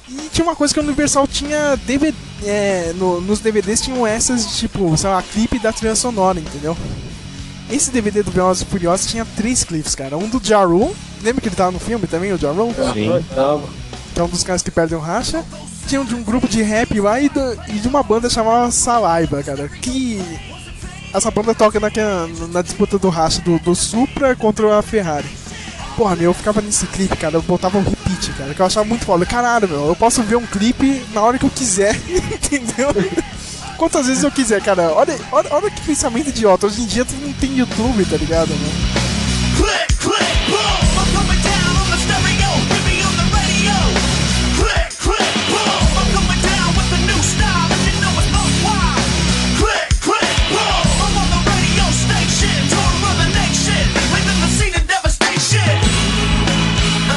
E tinha uma coisa que a Universal tinha DVD. É, no- nos DVDs tinham essas, de, tipo, sei lá, clipe da trilha sonora, entendeu? Esse DVD do Velozes e Furiosos tinha três clipes, cara. Um do Jaru, lembra que ele tava no filme também, o Jaru? Sim. Tava. Que é um dos caras que perdem o racha. Tinha um de um grupo de rap lá e, do- e de uma banda chamada Salaiba, cara. Que essa banda toca naquela, na disputa do racha do, do Supra contra a Ferrari. Porra, meu, eu ficava nesse clipe, cara, eu botava um repeat, cara, que eu achava muito foda. Caralho, meu, eu posso ver um clipe na hora que eu quiser, [laughs] entendeu? Quantas vezes eu quiser, cara. Olha, olha, olha que pensamento idiota. Hoje em dia tu não tem YouTube, tá ligado, meu? Click, click,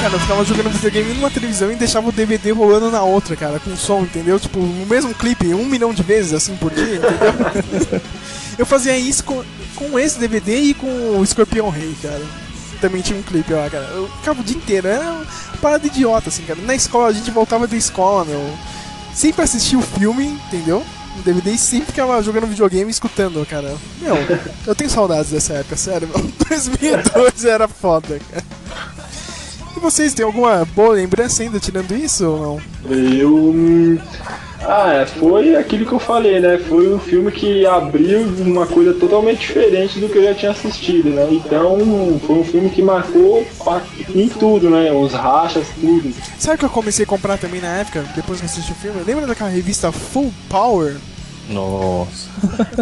Cara, eu ficava jogando videogame numa televisão e deixava o DVD rolando na outra, cara, com som, entendeu? Tipo, no mesmo clipe, um milhão de vezes, assim, por dia, entendeu? [laughs] eu fazia isso com, com esse DVD e com o Escorpião Rei, cara. Também tinha um clipe lá, cara. Eu ficava o dia inteiro, era uma parada idiota, assim, cara. Na escola, a gente voltava da escola, meu. Sempre assistia o filme, entendeu? No DVD e sempre ficava jogando videogame e escutando, cara. Meu, eu tenho saudades dessa época, sério, meu. [laughs] 2002 era foda, cara. E vocês têm alguma boa lembrança ainda tirando isso ou não? Eu. hum, Ah, é, foi aquilo que eu falei, né? Foi um filme que abriu uma coisa totalmente diferente do que eu já tinha assistido, né? Então, foi um filme que marcou em tudo, né? Os rachas, tudo. Sabe o que eu comecei a comprar também na época, depois que assisti o filme? Lembra daquela revista Full Power? Nossa,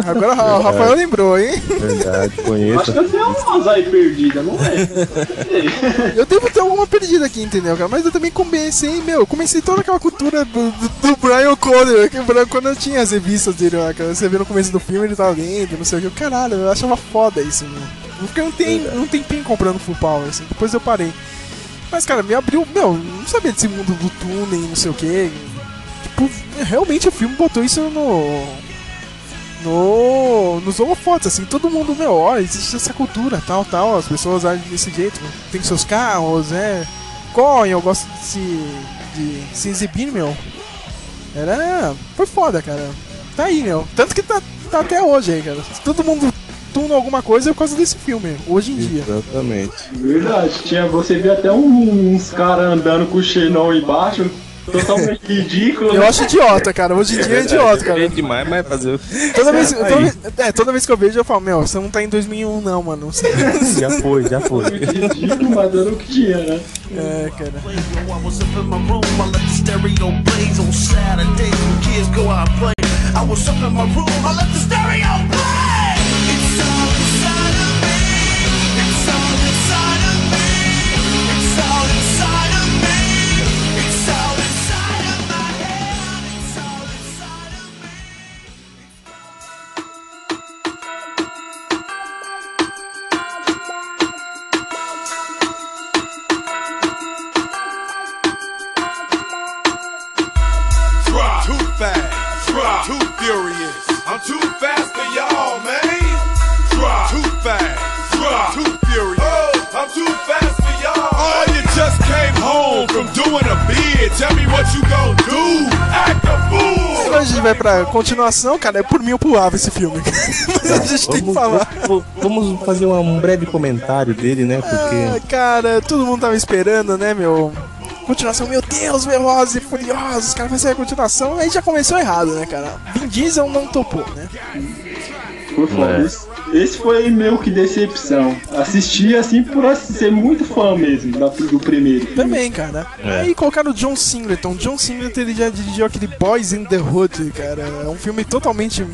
Agora o Rafael lembrou, hein? verdade, Acho conheço. que eu tenho umas aí perdidas, não é? [laughs] Eu devo ter alguma perdida aqui, entendeu, cara? Mas eu também comecei, meu, comecei toda aquela cultura do, do, do Brian Conner, que o Brian Conner tinha as revistas dele cara. Você vê no começo do filme, ele tava lendo, não sei o que. Caralho, eu achava foda isso, meu. Eu fiquei um, tem, um tempinho comprando Full Power, assim, depois eu parei. Mas, cara, me abriu, meu, não sabia desse mundo do túnel, não sei o que. Tipo, realmente o filme botou isso no. No, nos holofotes, assim, todo mundo, meu, olha, existe essa cultura, tal, tal, as pessoas agem desse jeito, tem seus carros, é, correm, eu gosto de se, de se exibir, meu. Era, foi foda, cara. Tá aí, meu. Tanto que tá, tá até hoje aí, cara. Todo mundo tuna alguma coisa é por causa desse filme, hoje em dia. Exatamente. Verdade, tinha, você vê até um- uns caras andando com o xenon embaixo, totalmente ridículo. Eu acho idiota, cara. Hoje em dia é idiota, cara. É demais, mas fazer. o- Toda vez, toda, vez, é, toda vez que eu vejo, eu falo, meu, você não tá em 2001, não, mano. [laughs] Já foi, já foi. ridículo, mas era o que tinha, né? É, cara. I was up in my room, I let the stereo here. Tell me what you gon' do. Act a fool. Agora a gente vai pra continuação, cara. É por mim eu pulava esse filme. [laughs] Mas a gente tem que Vamos, falar. vamos- fazer um breve comentário dele, né? Ah, Porque. cara, todo mundo tava esperando, né, meu? Continuação, meu Deus, Velozes e Furiosos, os caras vai sair a continuação, aí já começou errado, né, cara? Vin Diesel não topou, né? Por favor. É. Esse, foi meio que decepção. Assisti assim por ser muito fã mesmo da- do primeiro. Também, cara. É. Aí colocaram o John Singleton. John Singleton ele já dirigiu aquele Boys in the Hood, cara. É um filme totalmente.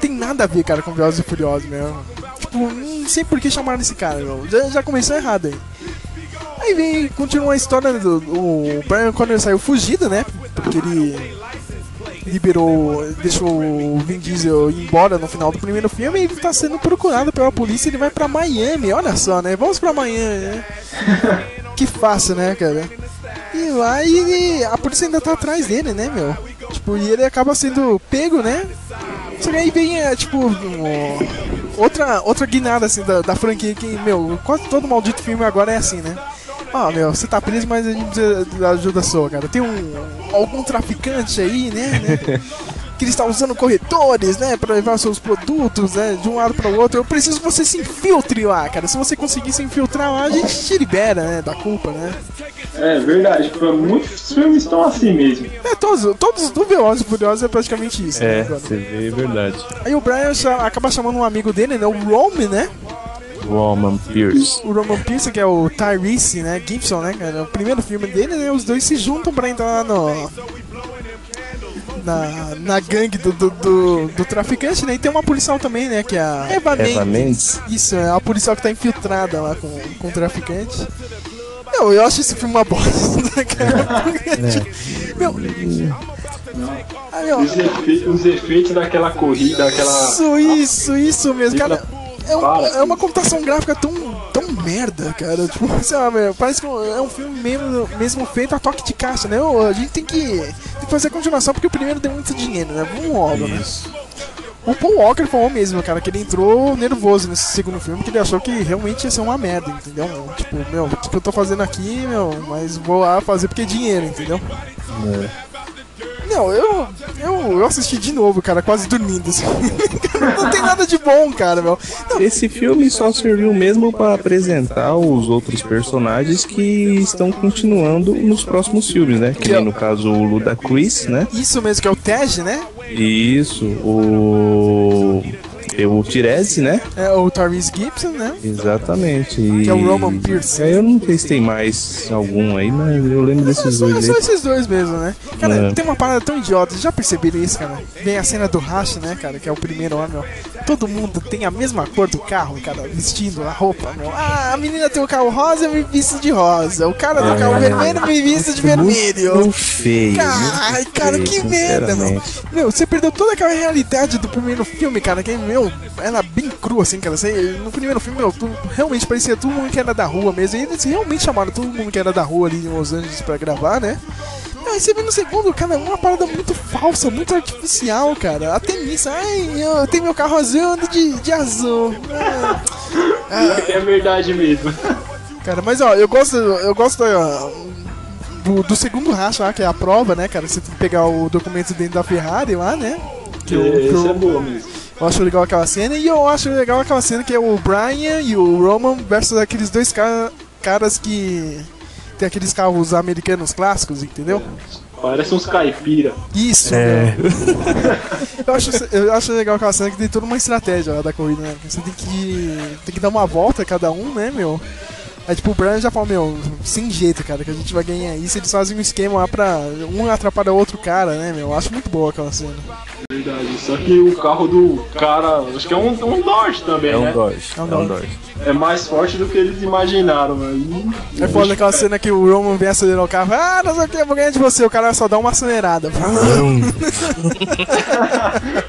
Tem nada a ver, cara, com Velozes e Furiosos mesmo. Tipo, não sei por que chamaram esse cara, meu. Já, já começou errado aí. Aí vem, continua a história do. O Brian Connor saiu fugido, né? Porque ele liberou, deixou o Vin Diesel ir embora no final do primeiro filme e ele tá sendo procurado pela polícia. Ele vai pra Miami, olha só, né? Vamos pra Miami, né? [laughs] Que fácil, né, cara? E lá ele, a polícia ainda tá atrás dele, né, meu? Tipo, e ele acaba sendo pego, né? Só que aí vem, é, tipo, um- outra, outra guinada, assim, da, da franquia que, meu, quase todo maldito filme agora é assim, né? Ó, meu, você tá preso, mas a gente precisa da ajuda sua, cara. Tem um, algum traficante aí, né? né? que ele está usando corretores, né, para levar seus produtos, né, de um lado para o outro. Eu preciso que você se infiltre lá, cara. Se você conseguir se infiltrar lá, a gente te libera, né, da culpa, né. É verdade, muitos filmes estão assim mesmo. É, todos, todos do Velozes e Furiosos é praticamente isso. né, É, cara? você vê, é verdade. Aí o Brian acaba chamando um amigo dele, né, o Rome, né, Roman Pierce. o Roman Pierce, que é o Tyrese, né, Gibson, né, cara. O primeiro filme dele, né, os dois se juntam pra entrar lá no... Na, na gangue do, do, do, do traficante, né? E tem uma policial também, né? Que é a Eva, Eva Mendes. Mendes. Isso, é a policial que tá infiltrada lá com, com o traficante. Meu, eu acho esse filme uma bosta, [laughs] né, cara? Porque, tipo, Meu. Ah, meu, Os, efe- os efeitos daquela corrida, aquela. isso, isso, isso mesmo, cara. É, um- é uma computação gráfica tão, tão merda, cara. Tipo, [laughs] sei lá, meu, parece que é um filme mesmo, mesmo feito a toque de caixa, né? A gente tem que, tem que fazer a continuação porque o primeiro deu muito dinheiro, né? Vamos logo, né? O Paul Walker falou mesmo, cara, que ele entrou nervoso nesse segundo filme, que ele achou que realmente ia ser uma merda, entendeu? Tipo, meu, o que eu tô fazendo aqui, meu, mas vou lá fazer porque é dinheiro, entendeu? Não, eu, eu, eu assisti de novo, cara, quase dormindo. Assim. [laughs] Não tem nada de bom, cara, meu. Não, Esse filme só serviu mesmo para apresentar os outros personagens que estão continuando nos próximos filmes, né? Que nem no caso o Ludacris, né? isso mesmo que é o Tej, né? Isso, o. O Tirese, né? É o Tyrese Gibson, né? Exatamente. E... Que é o Roman Pierce. É, eu não sei se tem mais algum aí, mas eu lembro desses dois só aí. esses dois mesmo, né? Cara, É. tem uma parada tão idiota, vocês já perceberam isso, cara? Vem a cena do Racha, né, cara? Que é o primeiro lá, meu. Todo mundo tem a mesma cor do carro, cara, vestindo a roupa, meu. Ah, a menina tem o carro rosa, eu me visto de rosa. O cara do carro vermelho me visto de vermelho. Muito feio. Ai, cara, feio, que merda, meu. Meu, você perdeu toda aquela realidade do primeiro filme, cara, que, meu, era bem cru, assim, cara. Você, no primeiro filme, meu, tu, realmente parecia todo mundo que era da rua mesmo. E eles realmente chamaram todo mundo que era da rua ali em Los Angeles pra gravar, né? Aí você vê no segundo, cara, uma parada muito falsa, muito artificial, cara. Até nisso, ai, eu tenho meu carro azul, eu ando de, de azul. Ah, É verdade mesmo. Cara, mas ó, eu gosto, eu gosto da- do, do segundo racha lá, que é a prova, né, cara? Você tem que pegar o documento dentro da Ferrari lá, né? Que que Esse eu- é bom mesmo. Eu acho legal aquela cena. E eu acho legal aquela cena que é o Brian e o Roman versus aqueles dois ca- caras que. Tem aqueles carros americanos clássicos, entendeu? Parece uns caipira. Isso, É. meu. [laughs] eu, acho, eu acho legal aquela cena que tem toda uma estratégia lá da corrida, né? Você tem que, tem que dar uma volta cada um, né, meu? Aí tipo, o Brian já fala, meu, sem jeito, cara, que a gente vai ganhar isso. Eles fazem um esquema lá pra um atrapalhar o outro cara, né, meu? Eu acho muito boa aquela cena. Verdade. Só que o carro do cara, acho que é um, um Dodge também, É um né? Dodge. É um É um Dodge. É mais forte do que eles imaginaram, mano. É foda aquela cena que o Roman vem acelerar o carro. Ah, não sei o que, eu vou ganhar de você. O cara só dá uma acelerada. [laughs]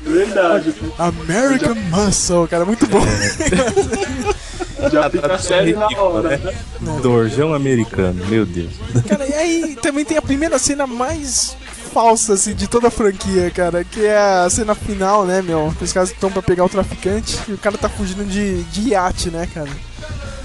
Verdade. American Muscle, cara, muito bom. [laughs] [laughs] Já fica sério na hora. né? Dorjão americano, meu Deus. Cara, e aí também tem a primeira cena mais falsa, assim, de toda a franquia, cara, que é a cena final, né, meu? Os caras estão pra pegar o traficante e o cara tá fugindo de, de iate, né, cara?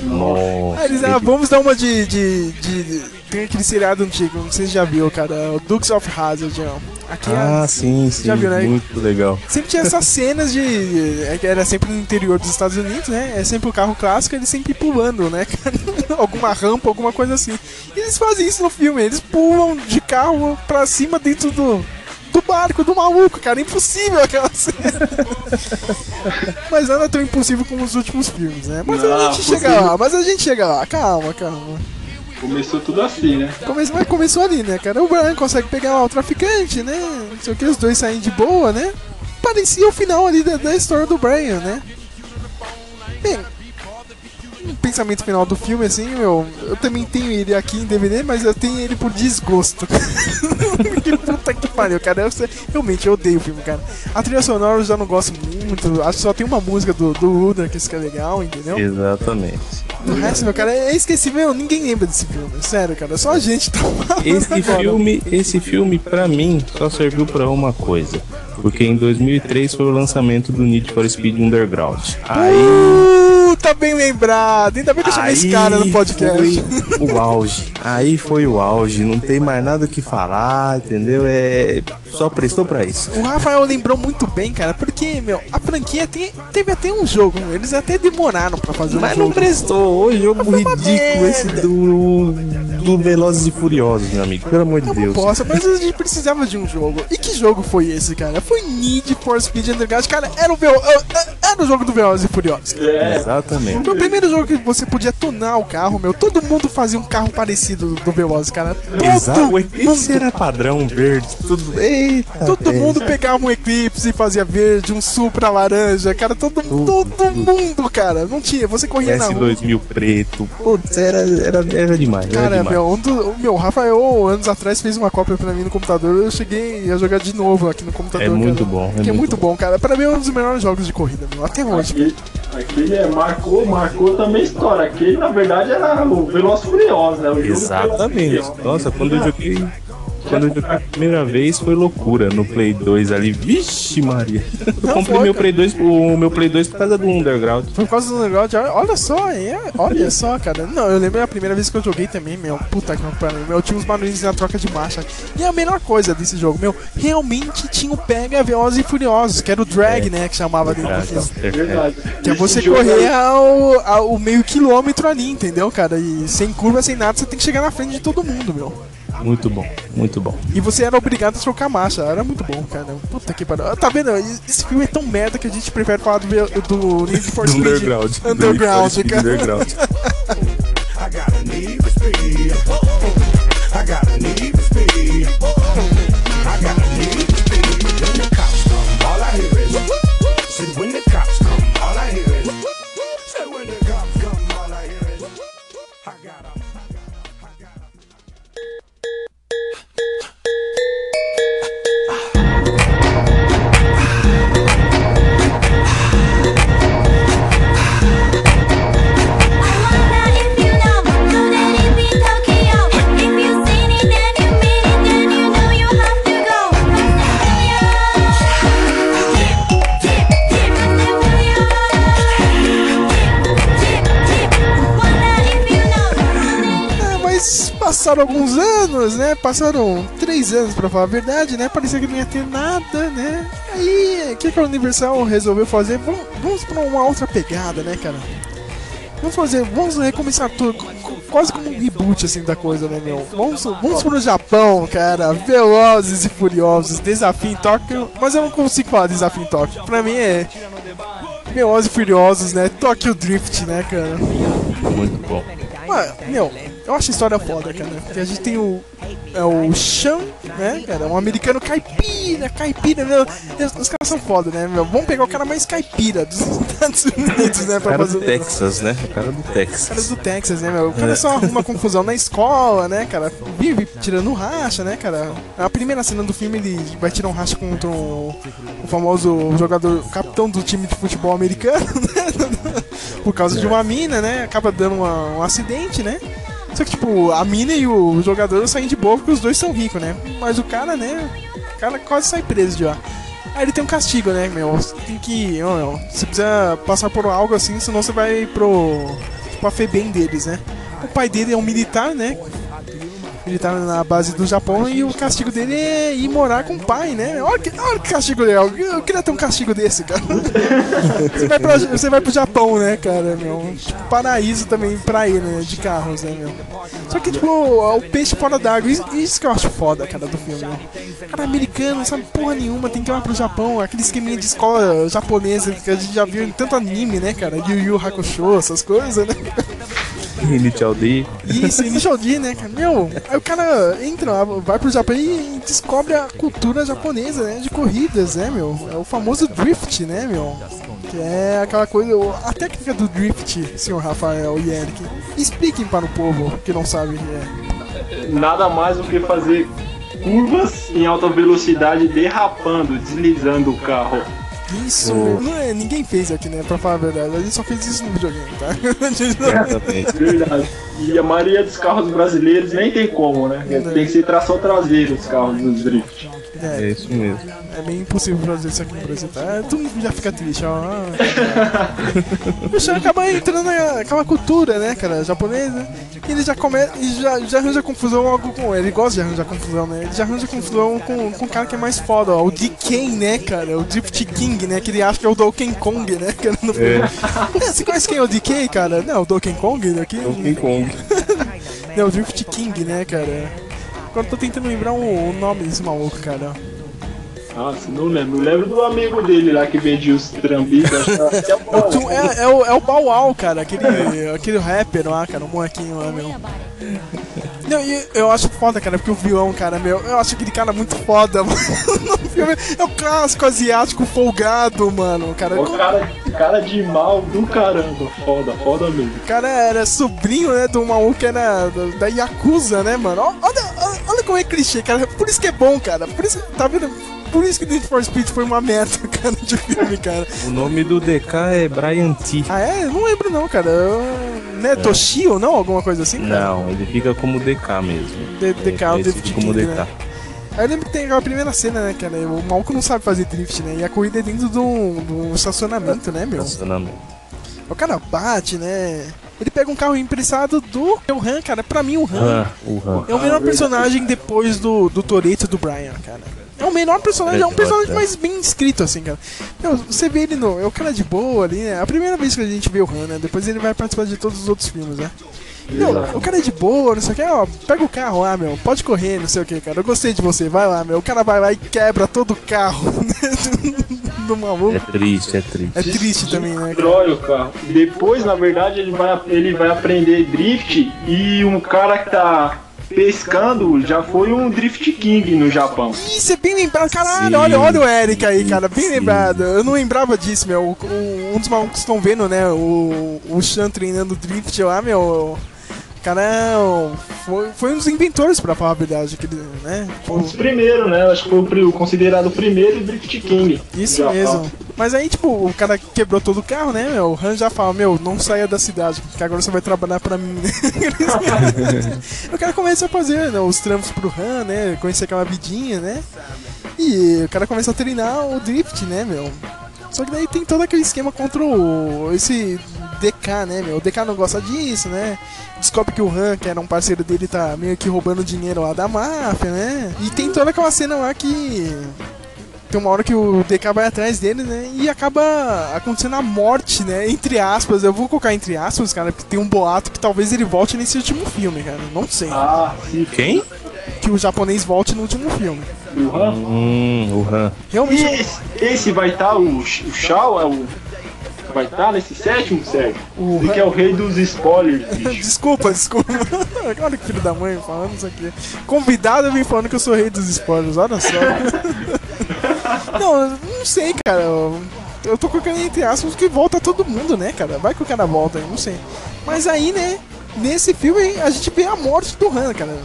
Nossa. Aí eles, ah, vamos dar uma de, de, de- Tem aquele seriado antigo, não sei se já viu, cara. O Dukes of Hazzard, ó. Aqui é- Ah, sim, sim. Já viu, né? Muito legal. Sempre tinha essas cenas de. é Era sempre no interior dos Estados Unidos, né? É sempre o carro clássico, eles sempre pulando, né? [laughs] cara? alguma rampa, alguma coisa assim. E eles fazem isso no filme, eles pulam de carro pra cima dentro do. Do barco, do maluco, cara, impossível aquela cena. [laughs] mas nada tão impossível como os últimos filmes, né? Mas Não, a gente chega possível. lá, mas a gente chega lá, calma, calma. Começou tudo assim, né? Come- mas começou ali, né, cara? O Brian consegue pegar o traficante, né? Não sei o que, os dois saem de boa, né? Parecia o final ali da, da história do Brian, né? Bem, pensamento final do filme, assim, meu, eu também tenho ele aqui em DVD, mas eu tenho ele por desgosto. [laughs] que puta que pariu, cara. Eu, realmente, eu odeio o filme, cara. A trilha sonora eu já não gosto muito, acho que só tem uma música do, do Udra que isso que é legal, entendeu? Exatamente. O resto, meu cara, é esquecível, ninguém lembra desse filme. Sério, cara, só a gente tá falando Esse agora. filme, esse filme pra mim só serviu pra uma coisa, porque em 2003 foi o lançamento do Need for Speed Underground. Aí, Tá bem lembrado. Ainda bem que eu chamei esse cara no podcast. foi o auge. Aí foi o auge, não tem mais nada o que falar, entendeu? É só prestou pra isso. O Rafael lembrou muito bem, cara, porque, meu, a franquia tem- teve até um jogo, meu, eles até demoraram pra fazer um Mas jogo. não prestou, o jogo Foi uma ridículo esse merda. do, do Velozes e Furiosos, meu amigo. Pelo amor de Eu não Deus. posso, mas a gente precisava de um jogo. E que jogo foi esse, cara? Foi Need for Speed Underground, cara, era o, Vel era o jogo do Velozes e Furiosos. É, Exatamente. Foi o primeiro jogo que você podia tonar o carro, meu. Todo mundo fazia um carro parecido do Velozes, cara. Todo Exato, esse mundo. era padrão verde, tudo. Eita, Todo velho. mundo pegava um Eclipse e fazia verde, um Supra laranja, cara, todo, todo mundo, cara. Não tinha, você corria na rua. S2000 preto. Putz, era, era, era demais. era Cara, demais. meu, um do, o meu Rafael, anos atrás, fez uma cópia pra mim no computador. Eu cheguei a jogar de novo aqui no computador. É muito cara. bom, é que é muito muito bom, cara. Pra mim é um dos melhores jogos de corrida, meu, até hoje. Aquele, é, marcou, marcou também a história. Aquele, na verdade, era o Veloz Furioso, né? O jogo Exatamente. Veloz Furioso. Nossa, quando eu joguei. Quando eu joguei a primeira vez foi loucura no Play 2 ali. Vixe, Maria. Eu Não comprei foi, meu. Play 2, o meu Play 2 por causa do Underground. Foi por causa do negócio de, olha só, é, olha só, cara. Não, eu lembro a primeira vez que eu joguei também, meu. Puta que pariu, meu. Tinha uns barulhinhos na troca de marcha. E a melhor coisa desse jogo, meu, realmente tinha o Pega Velozes e Furiosos, que era o drag, né, que chamava dentro do filme. Verdade. Que é você correr aí- ao, ao meio quilômetro ali, entendeu, cara? E sem curva, sem nada, você tem que chegar na frente de todo mundo, meu. Muito bom, muito bom. E você era obrigado a trocar marcha. Era muito bom, cara. Puta que pariu. Tá vendo? Esse filme é tão merda que a gente prefere falar do, [laughs] do Need for Speed Underground. Underground, Speed cara. Underground. [laughs] I got a need for speed. I got a need for speed. Passaram alguns anos, né? Passaram três anos pra falar a verdade, né? Parecia que não ia ter nada, né? Aí, o que, que a Universal resolveu fazer? Vamos, vamos pra uma outra pegada, né, cara? Vamos fazer, vamos recomeçar tudo, quase como um reboot assim da coisa, né, meu? Vamos, vamos pro Japão, cara. Velozes e Furiosos, Desafio em Tóquio. Mas eu não consigo falar Desafio em Tóquio. Pra mim é Velozes e Furiosos, né? Tokyo Drift, né, cara? Muito bom. Mano, meu, eu acho a história foda, cara. Porque a gente tem o. É o Sean, né, cara? Um americano caipira, caipira, meu. Os, caras são foda, né, meu? Vamos pegar o cara mais caipira dos [laughs] Estados Unidos, né? Pra cara fazer. do Texas, né? O cara do O cara Texas. do Texas, né, meu? O cara só arruma confusão na escola, né, cara? Vive tirando racha, né, cara? A primeira cena do filme ele vai tirar um racha contra o, o famoso jogador, o capitão do time de futebol americano, [laughs] né? Por causa de uma mina, né? Acaba dando uma- um acidente, né? Só que, tipo, a mina e o jogador saem de boa porque os dois são ricos, né? Mas o cara, né? O cara quase sai preso de lá. Aí ele tem um castigo, né, meu? Você tem que. ó, meu, você precisa passar por algo assim, senão você vai pro. pra FEBEM deles, né? O pai dele é um militar, né? Militar na base do Japão e o castigo dele é ir morar com o pai, né? Olha que, olha que castigo legal. Eu queria ter um castigo desse, cara. [laughs] você, vai pra, você vai pro Japão, né, cara, meu? Tipo, paraíso também pra ele, né? De carros, né, meu? Só que, tipo, o peixe fora d'água. Isso, que eu acho foda, cara, do filme, né? Cara, americano, não sabe porra nenhuma, tem que ir lá pro Japão. Aquele esqueminha de escola japonesa que a gente já viu em tanto anime, né, cara? Yu Yu Hakusho, essas coisas, né? [laughs] Initial D. Isso, Initial D, né, cara? Meu, aí o cara entra, vai pro Japão e descobre a cultura japonesa, né? De corridas, né, meu? É o famoso drift, né, meu? Que é aquela coisa. A técnica do drift, senhor Rafael e Eric. Expliquem para o povo que não sabe o que é. Nada mais do que fazer curvas em alta velocidade, derrapando, deslizando o carro. Isso, não é, ninguém fez aqui, né? Pra falar a verdade. A gente só fez isso no videogame, tá? [laughs] Exatamente. Verdade. E a maioria dos carros brasileiros nem tem como, né? Tem que ser tração traseira os carros dos drift. É isso mesmo. É bem impossível fazer isso aqui no Brasil, tá? É, Todo mundo já fica triste, ó. [laughs] O Xan acaba entrando naquela cultura, né, cara, japonesa. E ele já começa. E já, já arranja confusão logo com ele. Gosta de arranjar confusão, né? Ele já arranja confusão com, com o cara que é mais foda, ó. O DK, né, cara? O Drift King, né? Que ele acha que é o Donkey Kong, né? Cara, no filme. É, Você conhece quem é o DK, cara? Não, o Donkey Kong daqui. Donkey Kong. [laughs] Não, o Drift King, né, cara? Agora eu tô tentando lembrar o, o nome desse maluco, cara. Nossa, não lembro. Lembro do amigo dele lá que vendia os que [laughs] é É, é o, é o Bow Wow, cara, aquele, aquele rapper lá, cara, o molequinho lá, meu. Não, e eu acho foda, cara, porque o vilão, cara, meu, eu acho aquele cara muito foda, [laughs] mano. No filme, é o clássico asiático folgado, mano. Cara, O cara, cara de mal do caramba. Foda, foda mesmo. o cara era sobrinho, né, do maluco que era da, Yakuza, né, mano. Olha como é clichê, cara. Por isso que é bom, cara. Por isso, tá vendo? Por isso que Need for Speed foi uma meta, [laughs] cara, de filme, cara. O nome do DK é Brian T. Ah, é? Não lembro não, cara. Eu- Né, Toshio, não? Alguma coisa assim, cara? Não, ele fica como DK mesmo. D- DK, o é Drift conhecido como King, DK. né? Aí eu lembro que tem aquela primeira cena, né, cara? O maluco não sabe fazer drift, né? E a corrida é dentro de um, de um estacionamento, né, meu? Estacionamento. O cara bate, né? Ele pega um carro emprestado do o Han, cara. Pra mim, o Han Han, o Han. é o melhor personagem depois do, do Toreto e do Brian, cara. É o melhor personagem, é um personagem mais bem escrito, assim, cara. Meu, você vê ele no. É o cara de boa ali, né? A primeira vez que a gente vê o Han, né? Depois ele vai participar de todos os outros filmes, né? Meu, o cara é de boa, não sei o que, ó, pega o carro lá, meu, pode correr, não sei o que, cara. Eu gostei de você, vai lá, meu. O cara vai lá e quebra todo o carro do, [laughs] do maluco. É triste, é triste. É triste também, né, cara? Destrói o carro. Depois, na verdade, ele vai, ele vai aprender drift e um cara que tá pescando já foi um Drift King no Japão. Isso é bem lembrado, caralho, Sim. olha, olha o Eric aí, cara, bem Sim. lembrado. Eu não lembrava disso, meu. O- o- um dos malucos estão vendo, né, o, o Shan treinando drift lá, meu. Cara, foi, foi um dos inventores, pra falar a verdade, aquele, né? Um dos primeiros, né? Acho que foi o o considerado o primeiro Drift King. Isso mesmo. Mas aí, tipo, o cara quebrou todo o carro, né, meu? O Han já fala, meu, não saia da cidade, porque agora você vai trabalhar pra mim, né? [laughs] o cara começa a fazer né, os trampos pro Han, né? Conhecer aquela vidinha, né? E o cara começa a treinar o drift, né, meu? Só que daí tem todo aquele esquema contra o, esse DK, né, meu? O DK não gosta disso, né? Descobre que o Han, que era um parceiro dele, tá meio que roubando dinheiro lá da máfia, né? E tem toda aquela cena lá que tem uma hora que o DK vai atrás dele, né? E acaba acontecendo a morte, né? Entre aspas. Eu vou colocar entre aspas, cara, porque tem um boato que talvez ele volte nesse último filme, cara. Não sei. Ah, sim. Quem? Que o japonês volte no último filme. O Han. Hum, o Han. E Realmente. esse, esse vai estar, o, o Shao é o. Vai estar nesse sétimo, Sérgio? Han- que é o rei dos spoilers, bicho. [laughs] Desculpa, desculpa. [laughs] Olha que filho da mãe falando isso aqui. Convidado vem falando que eu sou rei dos spoilers, olha só. [laughs] não, não sei, cara. Eu, eu tô colocando entre aspas que volta todo mundo, né, cara? Vai que o cara volta, eu não sei. Mas aí, né, nesse filme a gente vê a morte do Han, cara.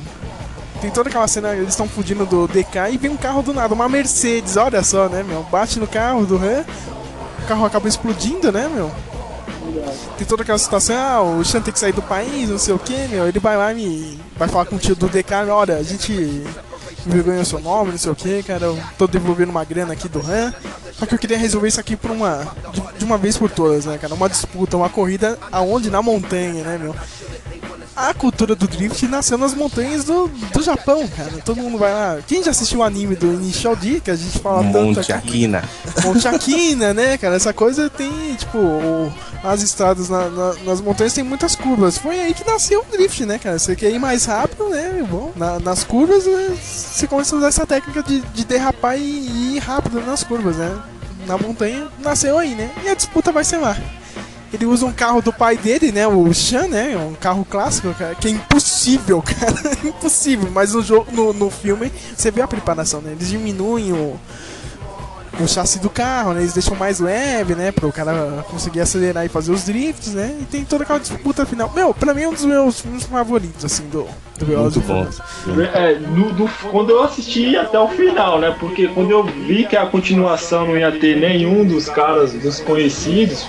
Tem toda aquela cena, eles estão fugindo do DK e vem um carro do nada, uma Mercedes, olha só, né, meu? Bate no carro do Han, o carro acaba explodindo, né, meu? Tem toda aquela situação, ah, o Xan tem que sair do país, não sei o que, meu. Ele vai lá e vai falar com o tio do DK, olha, a gente envergonhou seu nome, não sei o que, cara, eu tô devolvendo uma grana aqui do Han. Só que eu queria resolver isso aqui por uma. De, de uma vez por todas, né, cara? Uma disputa, uma corrida aonde? Na montanha, né, meu? A cultura do drift nasceu nas montanhas do, do Japão, cara. Todo mundo vai lá. Quem já assistiu o anime do Initial D, que a gente fala tanto Monte aqui? Aquina. Monte Aquina, né, cara? Essa coisa tem, tipo, o- as estradas na- na- nas montanhas tem muitas curvas. Foi aí que nasceu o drift, né, cara? Você quer ir mais rápido, né? Bom, na- nas curvas, né, você começa a usar essa técnica de, de derrapar e, e ir rápido nas curvas, né? Na montanha nasceu aí, né? E a disputa vai ser lá. Ele usa um carro do pai dele, né? O Shan, né? Um carro clássico, cara, que é impossível, [laughs] cara. impossível. Mas no, jogo, no, no filme você vê a preparação, né? Eles diminuem o, o chassi do carro, né? Eles deixam mais leve, né? Para o cara conseguir acelerar e fazer os drifts, né? E tem toda aquela disputa final. Meu, pra mim é um dos meus filmes favoritos, assim, do, do Velozes Muito e bom. Furiosos. É, no- do- quando eu assisti até o final, né? Porque quando eu vi que a continuação não ia ter nenhum dos caras, dos conhecidos,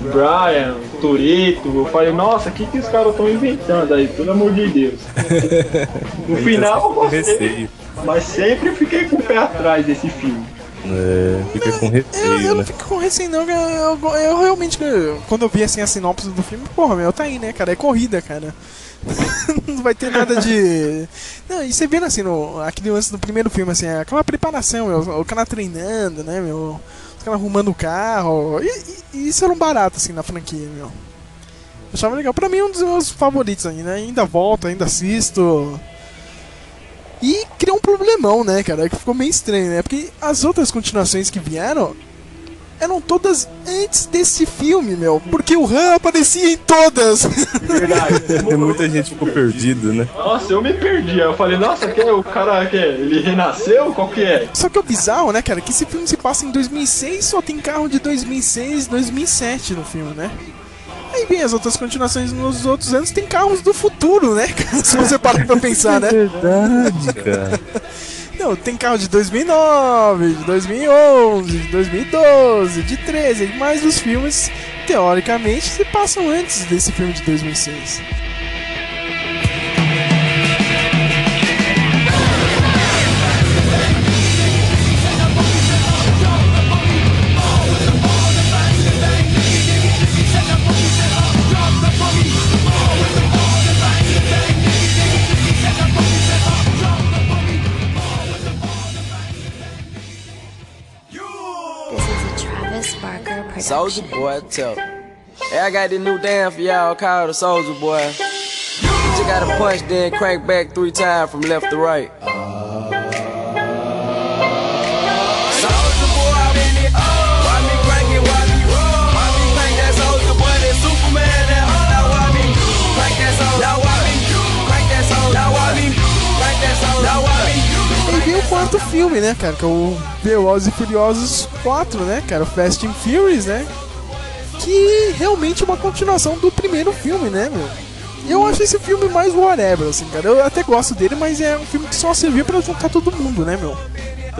Brian, Toreto, eu falei, nossa, o que, que os caras estão inventando aí, pelo amor de Deus. [laughs] No final eu gostei, Receio. mas sempre fiquei com o pé atrás desse filme. É, fica com Eu, receio, eu não né? fico com receio, não. Eu, eu, eu realmente, eu- quando eu vi assim a sinopse do filme, porra, meu, tá aí, né, cara? É corrida, cara. [laughs] não vai ter nada de. [laughs] Não, e você vendo assim, no, aquele lance do primeiro filme, assim, aquela preparação, meu, o cara treinando, né, meu? Arrumando o carro. E, e- isso era um barato, assim, na franquia, meu. Eu achava legal. Pra mim, é um dos meus favoritos ainda. Ainda volto, ainda assisto. E criou um problemão, né, cara? Que ficou meio estranho, né? Porque as outras continuações que vieram eram todas antes desse filme, meu. Porque o Han aparecia em todas. Verdade. [laughs] Muita gente ficou perdida, né? Nossa, eu me perdi. Aí Eu falei, nossa, que é o cara que é? Ele renasceu? Qual que é? Só que o bizarro, né, cara, que esse filme se passa em 2006, só tem carro de 2006, 2007 no filme, né? Aí vem as outras continuações nos outros anos, tem carros do futuro, né, cara? [laughs] Se você parar pra pensar, né? Verdade, cara. [laughs] Não, tem carro de 2009, de 2011, de 2012, de 13, mas os filmes, teoricamente, se passam antes desse filme de 2006. Soldier boy, tell. Hey, I got this new dance for y'all called the Soldier boy. You just gotta punch, then crank back three times from left to right. Soulja quarto filme, né, cara? Que é o Velozes e Furiosos 4, né, cara? O Fast and Furious, né? Que realmente é uma continuação do primeiro filme, né, meu? Eu acho esse filme mais whatever, assim, cara. Eu até gosto dele, mas é um filme que só serviu pra juntar todo mundo, né, meu?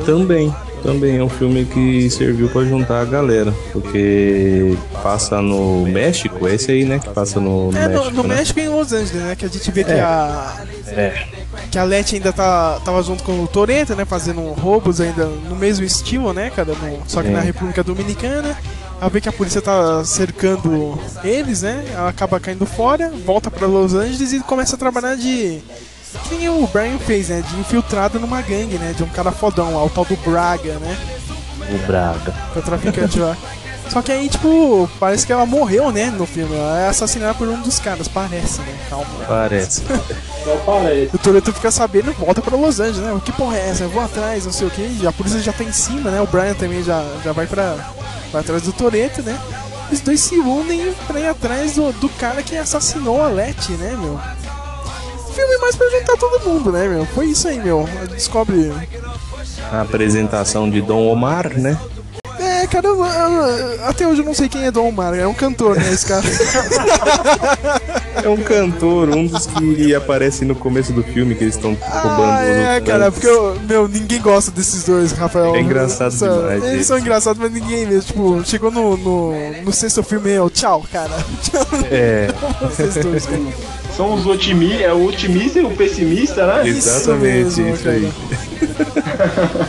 Também, também é um filme que serviu pra juntar a galera, porque passa no México, é esse aí, né? Que passa no, É, México, no, no né? México e em Los Angeles, né? Que a gente vê que É. a. É. Que a Letty ainda tá, tava junto com o Toretto, né? Fazendo roubos ainda no mesmo estilo, né, cara? No- só que É. na República Dominicana. Ela vê que a polícia tá cercando eles, né? Ela acaba caindo fora, volta pra Los Angeles e começa a trabalhar de. Que nem o Brian fez, né? De infiltrado numa gangue, né? De um cara fodão lá, o tal do Braga, né? O Braga. Que é o traficante lá. [laughs] Só que aí, tipo, parece que ela morreu, né? No filme. Ela é assassinada por um dos caras, parece, né? Calma. Parece. Só parece. O Toretto fica sabendo e volta pra Los Angeles, né? O que porra é essa? Eu vou atrás, não sei o que. A polícia já tá em cima, né? O Brian também já, já vai pra. vai atrás do Toretto, né? Os dois se unem pra ir atrás do, do cara que assassinou a Letty, né, meu? Filme mais pra juntar todo mundo, né, meu? Foi isso aí, meu. Descobre. A apresentação de Dom Omar, né? Cara, eu- eu- até hoje eu não sei quem é Dom Omar, é um cantor, né, esse cara. [laughs] É um cantor, um dos que aparece no começo do filme, que eles estão roubando Ah, é, cara, porque, eu- meu, ninguém gosta desses dois, Rafael. É engraçado São- demais, Eles são engraçados, mas ninguém mesmo. Tipo, chegou no, no, no sexto filme, eu, tchau, cara. [laughs] É. Vocês dois, cara. São os otimistas, é o otimista e o pessimista, né? Exatamente, mesmo, isso aí.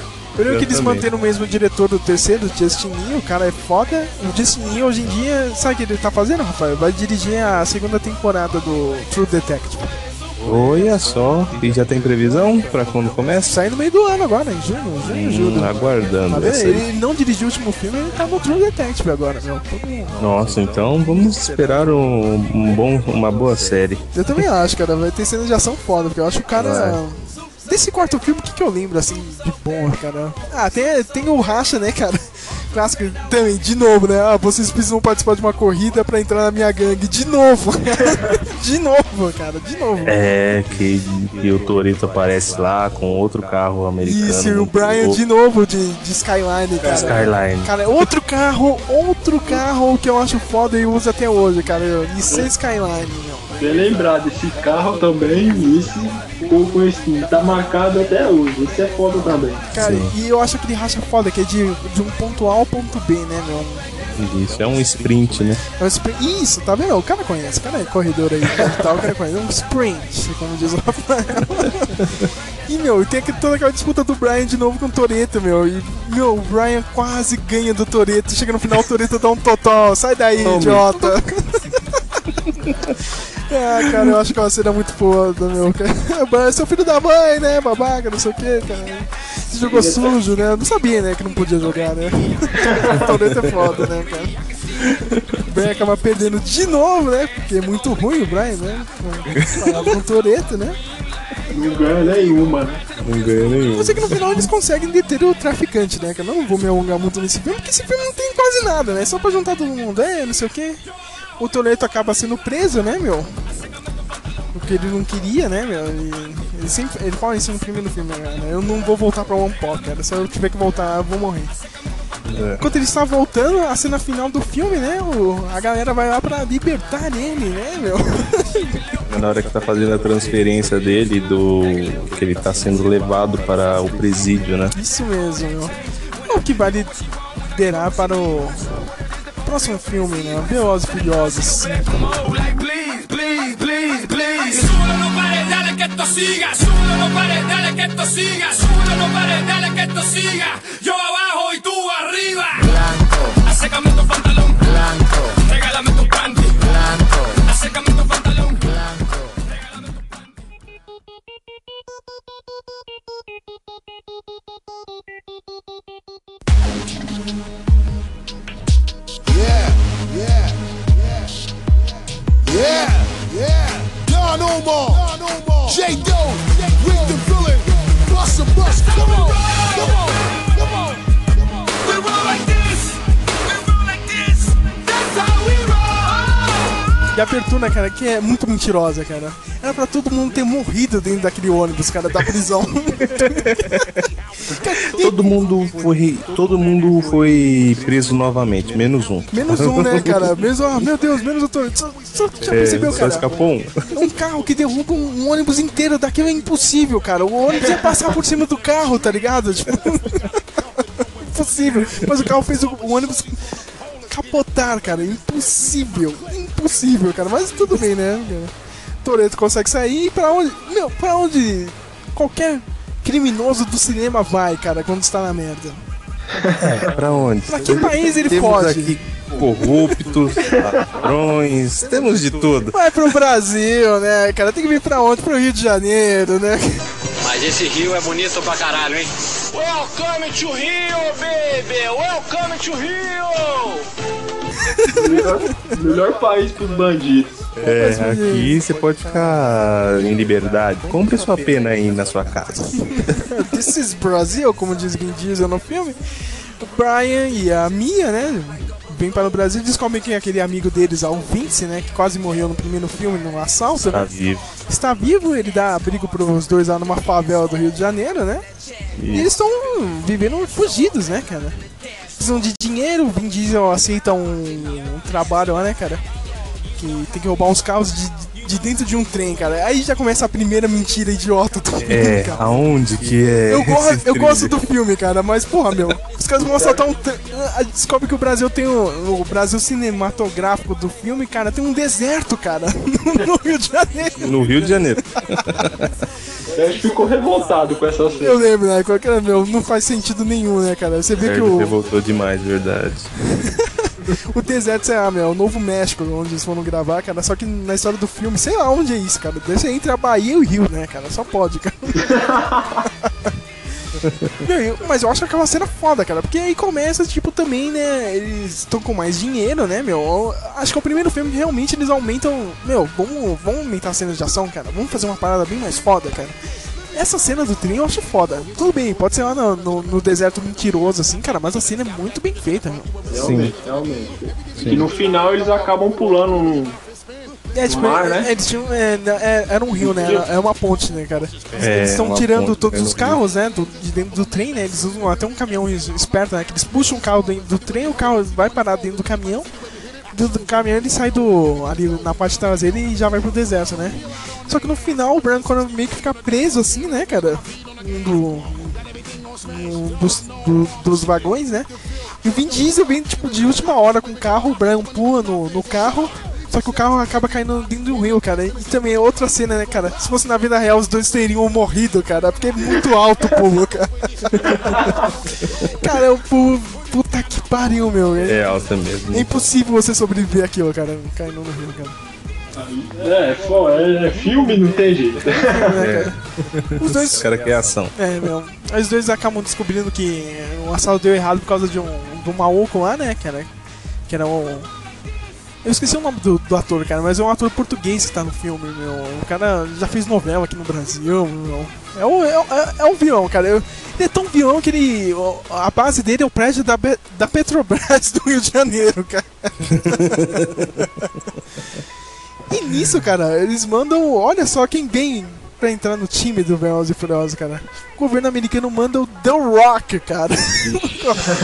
[laughs] Primeiro que eles manteram o mesmo diretor do terceiro, Justin Lin, o cara é foda. O Justin Lin hoje em dia, sabe o que ele tá fazendo, Rafael? Vai dirigir a segunda temporada do True Detective. Olha só, e já tem previsão pra quando começa? Sai no meio do ano agora, em junho, junho, Hum, julho. Tá aguardando vendo? essa aí. Ele não dirigiu o último filme, ele tá no True Detective agora, meu. Nossa, então vamos esperar um, um bom, uma boa série. Eu também acho, cara. Vai ter cenas de ação foda, porque eu acho que o cara. Vai. Desse quarto filme, o que, que eu lembro, assim, de bom, cara? Ah, tem, tem o Racha, né, cara? [laughs] Clássico também, de novo, né? Ah, vocês precisam participar de uma corrida pra entrar na minha gangue. De novo, [laughs] de novo, cara, de novo. É, que, que o Torito aparece lá com outro carro americano. Isso, e o Brian louco. de novo de, de Skyline, cara. Skyline. Cara, outro carro, outro carro que eu acho foda e uso até hoje, cara. Nissan Skyline, meu. Bem lembrado, esse carro também, esse ficou conhecido, tá marcado até hoje. Esse é foda também. Cara, e eu acho aquele racha foda, que é de, de um ponto A ao ponto B, né, meu? Isso, é um sprint, né? É um sprint. Isso, tá vendo? O cara conhece, o cara é corredor aí e tal, o cara conhece. É um sprint, como diz o Rafael. [laughs] E, meu, tem aqui toda aquela disputa do Brian de novo com o Toreto, meu. E, meu, o Brian quase ganha do Toreto. Chega no final, o Toreto dá um total. Sai daí, Tome. idiota. [laughs] Ah, cara, eu acho que é uma cena muito foda, meu. O Brian [laughs] é seu filho da mãe, né? Babaca, não sei o que, cara. Você jogou sujo, né? Eu não sabia, né, que não podia jogar, né? [laughs] o Toreto é foda, né, cara? O Brian acaba perdendo de novo, né? Porque é muito ruim o Brian, né? Parado com o Toreto, né? Não ganha nenhuma, né? Não ganha nenhum. Eu sei que no final eles conseguem deter o traficante, né? Que eu não vou me alongar muito nesse filme, porque esse filme não tem quase nada, né? Só pra juntar todo mundo, é, não sei o que. O Toreto acaba sendo preso, né, meu? Porque ele não queria, né, meu? Ele, ele sempre ele fala isso no primeiro filme, né? Eu não vou voltar pra One Pop, cara. Se eu tiver que voltar, eu vou morrer. É. Enquanto ele está voltando, a cena final do filme, né? O, a galera vai lá pra libertar ele, né, meu? [laughs] Na hora que tá fazendo a transferência dele, do que ele tá sendo levado para o presídio, né? Isso mesmo, meu. O que vai liderar para o próximo filme, né? Velozes e Furiosos. Please, please, please, please. Súbelo, no pares, dale que esto siga. Súbelo, no pares, dale que esto siga. Súbelo, no pares, dale que esto siga. Yo abajo y tú arriba. Blanco. Acércame tu pantalón. Blanco. Blanco. Acércame Yeah, yeah, yeah, yeah, yeah. Nah, no more. J. Doe, Rick the villain, bust a bust. Come on, come on. E a abertura, cara, que é muito mentirosa, cara. Era pra todo mundo ter morrido dentro daquele ônibus, cara, da prisão. [laughs] Todo mundo foi, todo mundo foi preso novamente, menos um. Menos um, né, cara? Menos, ah, meu Deus, menos o. Só, só já É, percebeu, só cara? escapou um. Um carro que derruba um, um ônibus inteiro daquilo é impossível, cara. O ônibus ia passar por cima do carro, tá ligado? Tipo, [laughs] impossível. Mas o carro fez o, o ônibus capotar, cara. Impossível. Impossível, cara. Mas tudo bem, né? Toreto consegue sair e pra onde. Meu, pra onde qualquer criminoso do cinema vai, cara, quando está na merda? É, pra onde? Pra que país ele Temos foge? aqui corruptos, ladrões, temos de tudo. Vai pro Brasil, né, cara? Tem que vir pra onde? Pro Rio de Janeiro, né? Mas esse rio é bonito pra caralho, hein? Welcome to Rio, baby! Welcome to Rio! Melhor, melhor país pros bandidos. É, aqui você pode ficar em liberdade. Compre sua pena aí na sua casa. [laughs] This is Brasil, como diz Vin Diesel no filme. O Brian e a Mia, né? Vêm para o Brasil descobrem quem é aquele amigo deles, o Vince, né? Que quase morreu no primeiro filme num assalto. Tá né? vivo. Está vivo, ele dá abrigo pros dois lá numa favela do Rio de Janeiro, né? E eles estão vivendo fugidos, né, cara? Precisam de dinheiro, o Vin Diesel aceita um, um trabalho lá, né, cara? Que tem que roubar uns carros de, de dentro de um trem, cara. Aí já começa a primeira mentira idiota do filme, É, cara. aonde que é? Eu, gosto, esse eu gosto do filme, cara, mas porra, meu, os caras vão assaltar um. Ah, Descobre que o Brasil tem o, o Brasil cinematográfico do filme, cara, tem um deserto, cara, [laughs] no Rio de Janeiro. No Rio de Janeiro. [laughs] A gente ficou revoltado com essa cena. Eu lembro, né? Qualquer, meu, não faz sentido nenhum, né, cara? Você vê que Ele o, revoltou demais, verdade. [laughs] [laughs] o deserto, sei lá, meu, é o Novo México, onde eles foram gravar, cara. Só que na história do filme, sei lá onde é isso, cara. Deve ser entre a Bahia e o Rio, né, cara? Só pode, cara. [laughs] Mas eu acho aquela cena foda, cara, porque aí começa, tipo, também, né, eles estão com mais dinheiro, né, meu, Eu acho que é o primeiro filme que realmente eles aumentam, meu, vamos, vamos aumentar as cenas de ação, cara, vamos fazer uma parada bem mais foda, cara. Essa cena do trem eu acho foda. Tudo bem, pode ser lá no, no, no deserto mentiroso, assim, cara, mas a cena é muito bem feita, meu. Realmente, realmente. E no final eles acabam pulando um. É, tipo, mar, é- né? eles tinham. É, é- era um rio, né? Era, é uma ponte, né, cara? É, eles estão uma tirando ponte, todos é os no carros, né? do- de dentro do trem, né? Eles usam até um caminhão es- esperto, né? Que eles puxam o carro dentro do trem, o carro vai parar dentro do caminhão. Dentro do caminhão ele sai do. ali na parte traseira e já vai pro deserto, né? Só que no final o Branco meio que fica preso assim, né, cara? Um do. um dos, do- dos vagões, né? E o Vin Diesel vem, tipo, de última hora com o carro, o Brian pula no, no carro, só que o carro acaba caindo dentro do rio, cara. E também é outra cena, né, cara? Se fosse na vida real, os dois teriam morrido, cara, porque é muito alto o pulo, cara. [laughs] cara, é o pulo. Puta que pariu, meu. É alta mesmo. É impossível você sobreviver aquilo, cara, caindo no rio, cara. É, pô, é, é filme, não tem jeito. É. Os dois. Os caras querem ação. É, meu. Os dois acabam descobrindo que o assalto deu errado por causa de um, de um maluco lá, né, cara? Que era o. Eu esqueci o nome do, do ator, cara, mas é um ator português que tá no filme, meu. O cara já fez novela aqui no Brasil, meu. É um, é, é, é um vilão, cara. Eu- ele é tão vilão que ele. A base dele é o prédio da, da Petrobras [laughs] do Rio de Janeiro, cara. [laughs] E nisso, cara, eles mandam. Olha só quem vem pra entrar no time do Velozes e Furiosos, cara. O governo americano manda o The Rock, cara.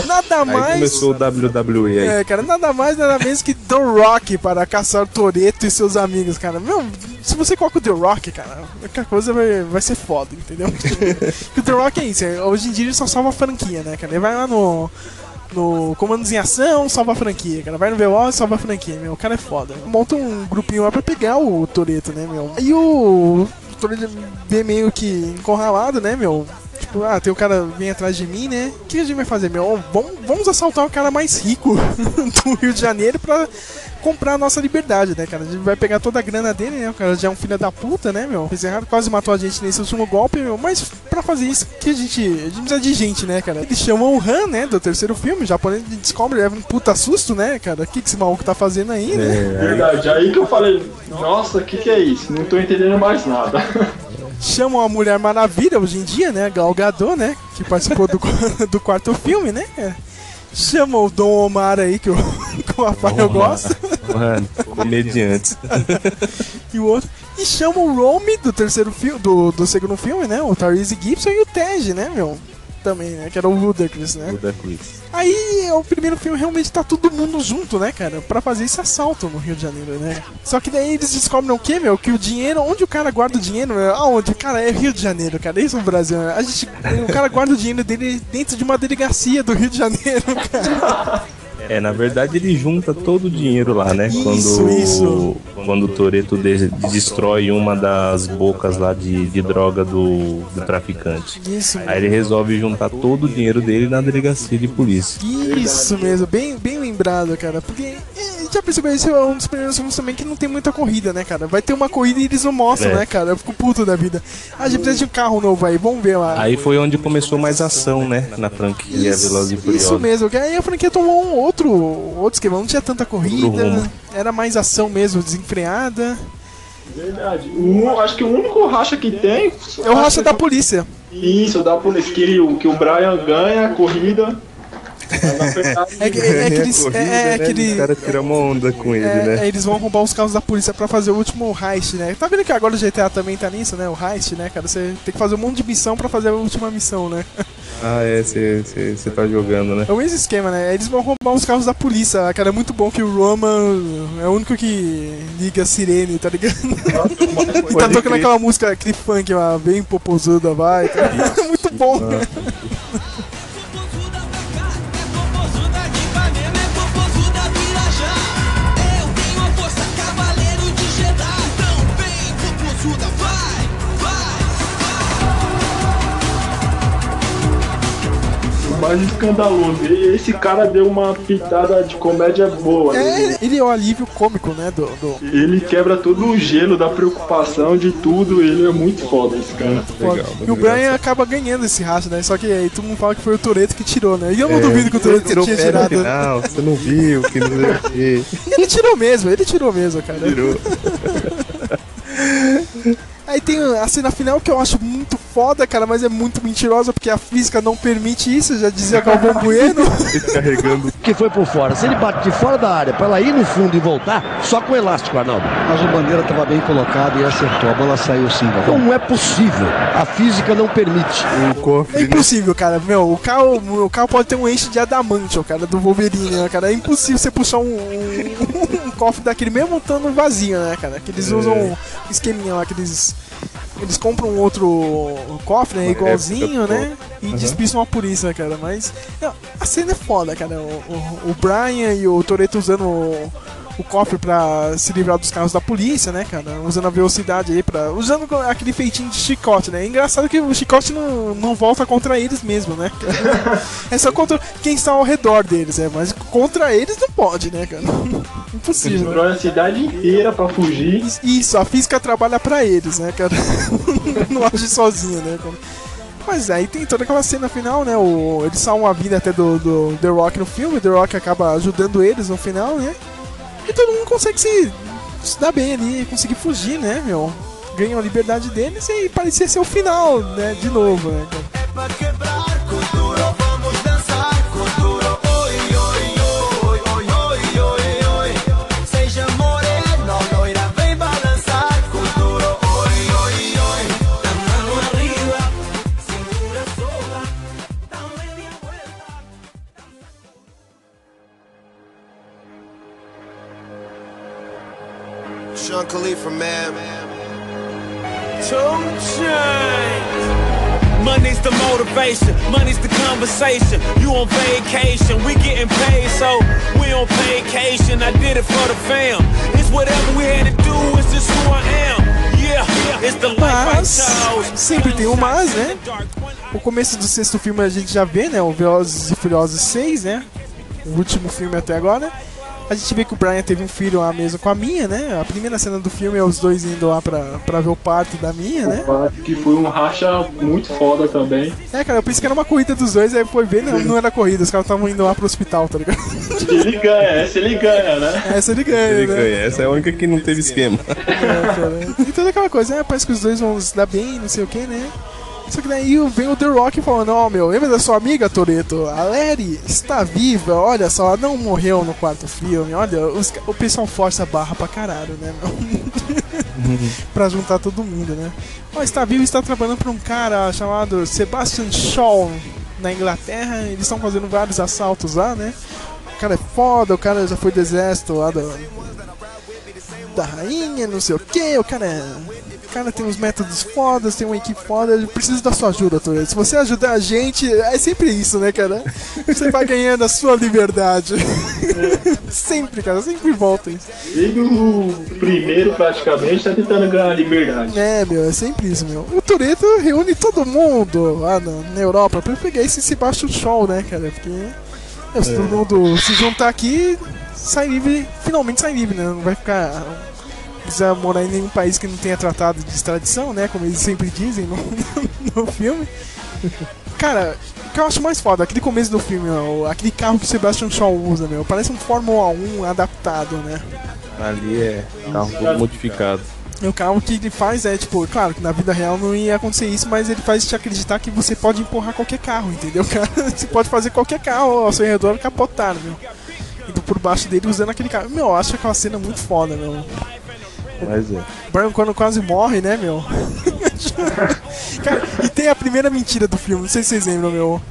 nada Aí mais. começou o WWE aí. É, cara, nada mais, nada menos que The Rock para caçar o Toreto e seus amigos, cara. Meu, se você coloca o The Rock, cara, a coisa vai, vai ser foda, entendeu? [laughs] Porque o The Rock é isso, é, hoje em dia ele só salva a franquia, né, cara? Ele vai lá no. No Comandos em Ação, salva a franquia, cara. Vai no Veloz, salva a franquia, meu. O cara é foda. Monta um grupinho lá pra pegar o Toreto, né, meu? Aí o. Vem meio que encurralado, né, meu? Tipo, ah, tem o cara vem atrás de mim, né? O que a gente vai fazer, meu? Vamos, vamos assaltar o cara mais rico [laughs] do Rio de Janeiro pra comprar a nossa liberdade, né, cara? A gente vai pegar toda a grana dele, né? O cara já é um filho da puta, né, meu? Fez errado, quase matou a gente nesse último golpe, meu. Mas pra fazer isso, que a gente. A gente precisa de gente, né, cara? Eles chamam o Han, né, do terceiro filme. O japonês descobre, leva um puta susto, né, cara? O que, que esse maluco tá fazendo aí, né? Verdade, aí que eu falei, nossa, o que, que é isso? Não tô entendendo mais nada. [laughs] chamam a Mulher Maravilha hoje em dia, né? Gal Gadot, né? Que participou do, [laughs] do quarto filme, né? Chamam o Dom Omar aí, que o, [laughs] que o Rafael gosta. Mano, comediantes. [laughs] e o outro. E chamam o Romy do terceiro filme, do, do segundo filme, né? O Tyrese Gibson e o Tej, né, meu? Também, né? Que era o Ludacris, né? Ludacris. Aí o primeiro filme realmente tá todo mundo junto, né, cara? Pra fazer esse assalto no Rio de Janeiro, né? Só que daí eles descobrem o quê, meu? Que o dinheiro, onde o cara guarda o dinheiro, meu? Aonde? Cara, é Rio de Janeiro, cara. Isso é o Brasil. né? A gente, o cara guarda o dinheiro dele dentro de uma delegacia do Rio de Janeiro, cara. [laughs] É, na verdade ele junta todo o dinheiro lá, né? Isso, quando, isso. quando o Toreto destrói uma das bocas lá de, de droga do, do traficante. Isso, Aí ele resolve juntar todo o dinheiro dele na delegacia de polícia. Isso mesmo, bem, bem lembrado, cara. Porque já percebeu, esse é um dos primeiros filmes também que não tem muita corrida, né, cara? Vai ter uma corrida e eles não mostram, É. né, cara? Eu fico puto da vida. Ah, a gente precisa de um carro novo aí, vamos ver lá. Aí foi onde começou mais ação, né? Na franquia Velozes e Furiosos. Isso mesmo, que aí a franquia tomou um outro, outro esquema, não tinha tanta corrida, era mais ação mesmo, desenfreada. Verdade. O- acho que o único racha que tem. É o racha da polícia. Isso, da polícia. Que, o- que o Brian ganha a corrida. É que, é que eles. Corrida, É, é né? que ele- Os caras tiram uma onda com ele, é, né? é, eles vão roubar os carros da polícia pra fazer o último heist, né? Tá vendo que agora o GTA também tá nisso, né? O heist, né, cara? Você tem que fazer um monte de missão pra fazer a última missão, né? Ah, é, você tá jogando, né? É o mesmo esquema, né? Eles vão roubar os carros da polícia, cara. É muito bom que o Roman é o único que liga a sirene, tá ligado? [laughs] e tá tocando crer. aquela música, aquele funk lá, bem popozuda, vai. Tá? É [laughs] muito bom. Mais escandaloso. E esse cara deu uma pitada de comédia boa. É, Ele, ele é o alívio cômico, né? Do, do... ele quebra todo o gelo da preocupação de tudo. Ele é muito foda, esse cara. Legal, E o Brian acaba ganhando esse racha, né? Só que aí todo mundo fala que foi o Toreto que tirou, né? E eu não duvido que o Toreto tirou tinha tirado. final, você não viu, que não. [laughs] Ele tirou mesmo, ele tirou mesmo, cara. Tirou. Aí tem a cena final que eu acho muito foda, cara, mas é muito mentirosa porque a física não permite isso, já dizia Galvão [laughs] Bueno. Carregando. Que foi por fora. Se ele bate de fora da área pra ela ir no fundo e voltar, só com elástico, Arnaldo. Mas o bandeira estava bem colocado e acertou. A bola saiu sim. Não é possível. A física não permite. O cofre, É impossível, cara. Meu, o carro, o carro pode ter um eixo de adamante, ó, cara, do Wolverine, né, cara? É impossível você puxar um, um, um cofre daquele mesmo estando vazio, né, cara? Que eles usam um esqueminha lá, que eles. Compram um outro cofre, né, igualzinho, né? E Uhum. despistam a polícia, cara. Mas não, a cena é foda, cara. O, o, o Brian e o Toreto usando o, o cofre pra se livrar dos carros da polícia, né, cara? Usando a velocidade aí pra. Usando aquele feitinho de chicote, né? É engraçado que o chicote não, não volta contra eles mesmo, né? [laughs] é só contra quem está ao redor deles, é. Mas contra eles não pode, né, cara? [laughs] Impossível. né? Estourou a cidade inteira pra fugir. Isso, a física trabalha pra eles, né, cara? [laughs] não age sozinho, né, cara? Mas aí tem toda aquela cena final, né? O, eles salvam a vida até do, do The Rock no filme, The Rock acaba ajudando eles no final, né? E todo mundo consegue se, se dar bem ali, conseguir fugir, né, meu? Ganham a liberdade deles e parecia ser o final, né? De novo, né? cara? Sean Khalifa, man. Two chains. Money's the motivation, money's the conversation. You on vacation, we getting paid, so we on vacation. I did it for the fam. It's whatever we had to do, it's just who I am. Mas sempre tem um mas, né? O começo do sexto filme a gente já vê, né? O Velozes e Furiosos 6, né? O último filme até agora. A gente vê que o Brian teve um filho lá mesmo com a minha, né? A primeira cena do filme é os dois indo lá pra, pra ver o parto da minha, né? Que foi um racha muito foda também. É, cara, eu pensei que era uma corrida dos dois, aí foi ver, não, não era corrida, os caras estavam indo lá pro hospital, tá ligado? Ele ganha, essa ele ganha, né? Essa ele ganha, Ele né? ganha. Essa é a única que não teve esquema. É, cara. E toda aquela coisa, né? Parece que os dois vão se dar bem, não sei o que, né? Só que daí vem o The Rock falando, ó meu, lembra da sua amiga, Toreto? A Larry está viva, olha só, ela não morreu no quarto filme, olha, os o pessoal força a barra pra caralho, né, meu? [laughs] pra juntar todo mundo, né? Ó, está vivo e está trabalhando pra um cara chamado Sebastian Shaw na Inglaterra, eles estão fazendo vários assaltos lá, né? O cara é foda, o cara já foi do exército lá do, da rainha, não sei o que, o cara é. O cara tem uns métodos fodas, tem uma equipe foda, eu preciso da sua ajuda, Toreto. Se você ajudar a gente, é sempre isso, né, cara? Você vai ganhando a sua liberdade. [laughs] sempre, cara, sempre volta isso. Desde o primeiro, praticamente, tá tentando ganhar a liberdade. É, meu, é sempre isso, meu. O Toreto reúne todo mundo lá na, na Europa pra pegar esse Sebastian Shaw, né, cara? Porque é, se todo mundo se juntar aqui, sai livre, finalmente sai livre, né? Não vai ficar. Não Precisa morar em nenhum país que não tenha tratado de extradição, né? Como eles sempre dizem no, [laughs] no filme. Cara, o que eu acho mais foda, aquele começo do filme, ó, aquele carro que o Sebastian Shaw usa, meu, parece um Fórmula 1 adaptado, né? Ali é carro todo modificado. E o carro que ele faz é, tipo, claro que na vida real não ia acontecer isso, mas ele faz te acreditar que você pode empurrar qualquer carro, entendeu, [laughs] cara? Você pode fazer qualquer carro ao seu redor capotar, meu. Indo por baixo dele usando aquele carro. Meu, eu acho aquela cena muito foda, meu. Mas é. O Brian quando quase morre, né, meu? [laughs] cara, e tem a primeira mentira do filme, não sei se vocês lembram, meu.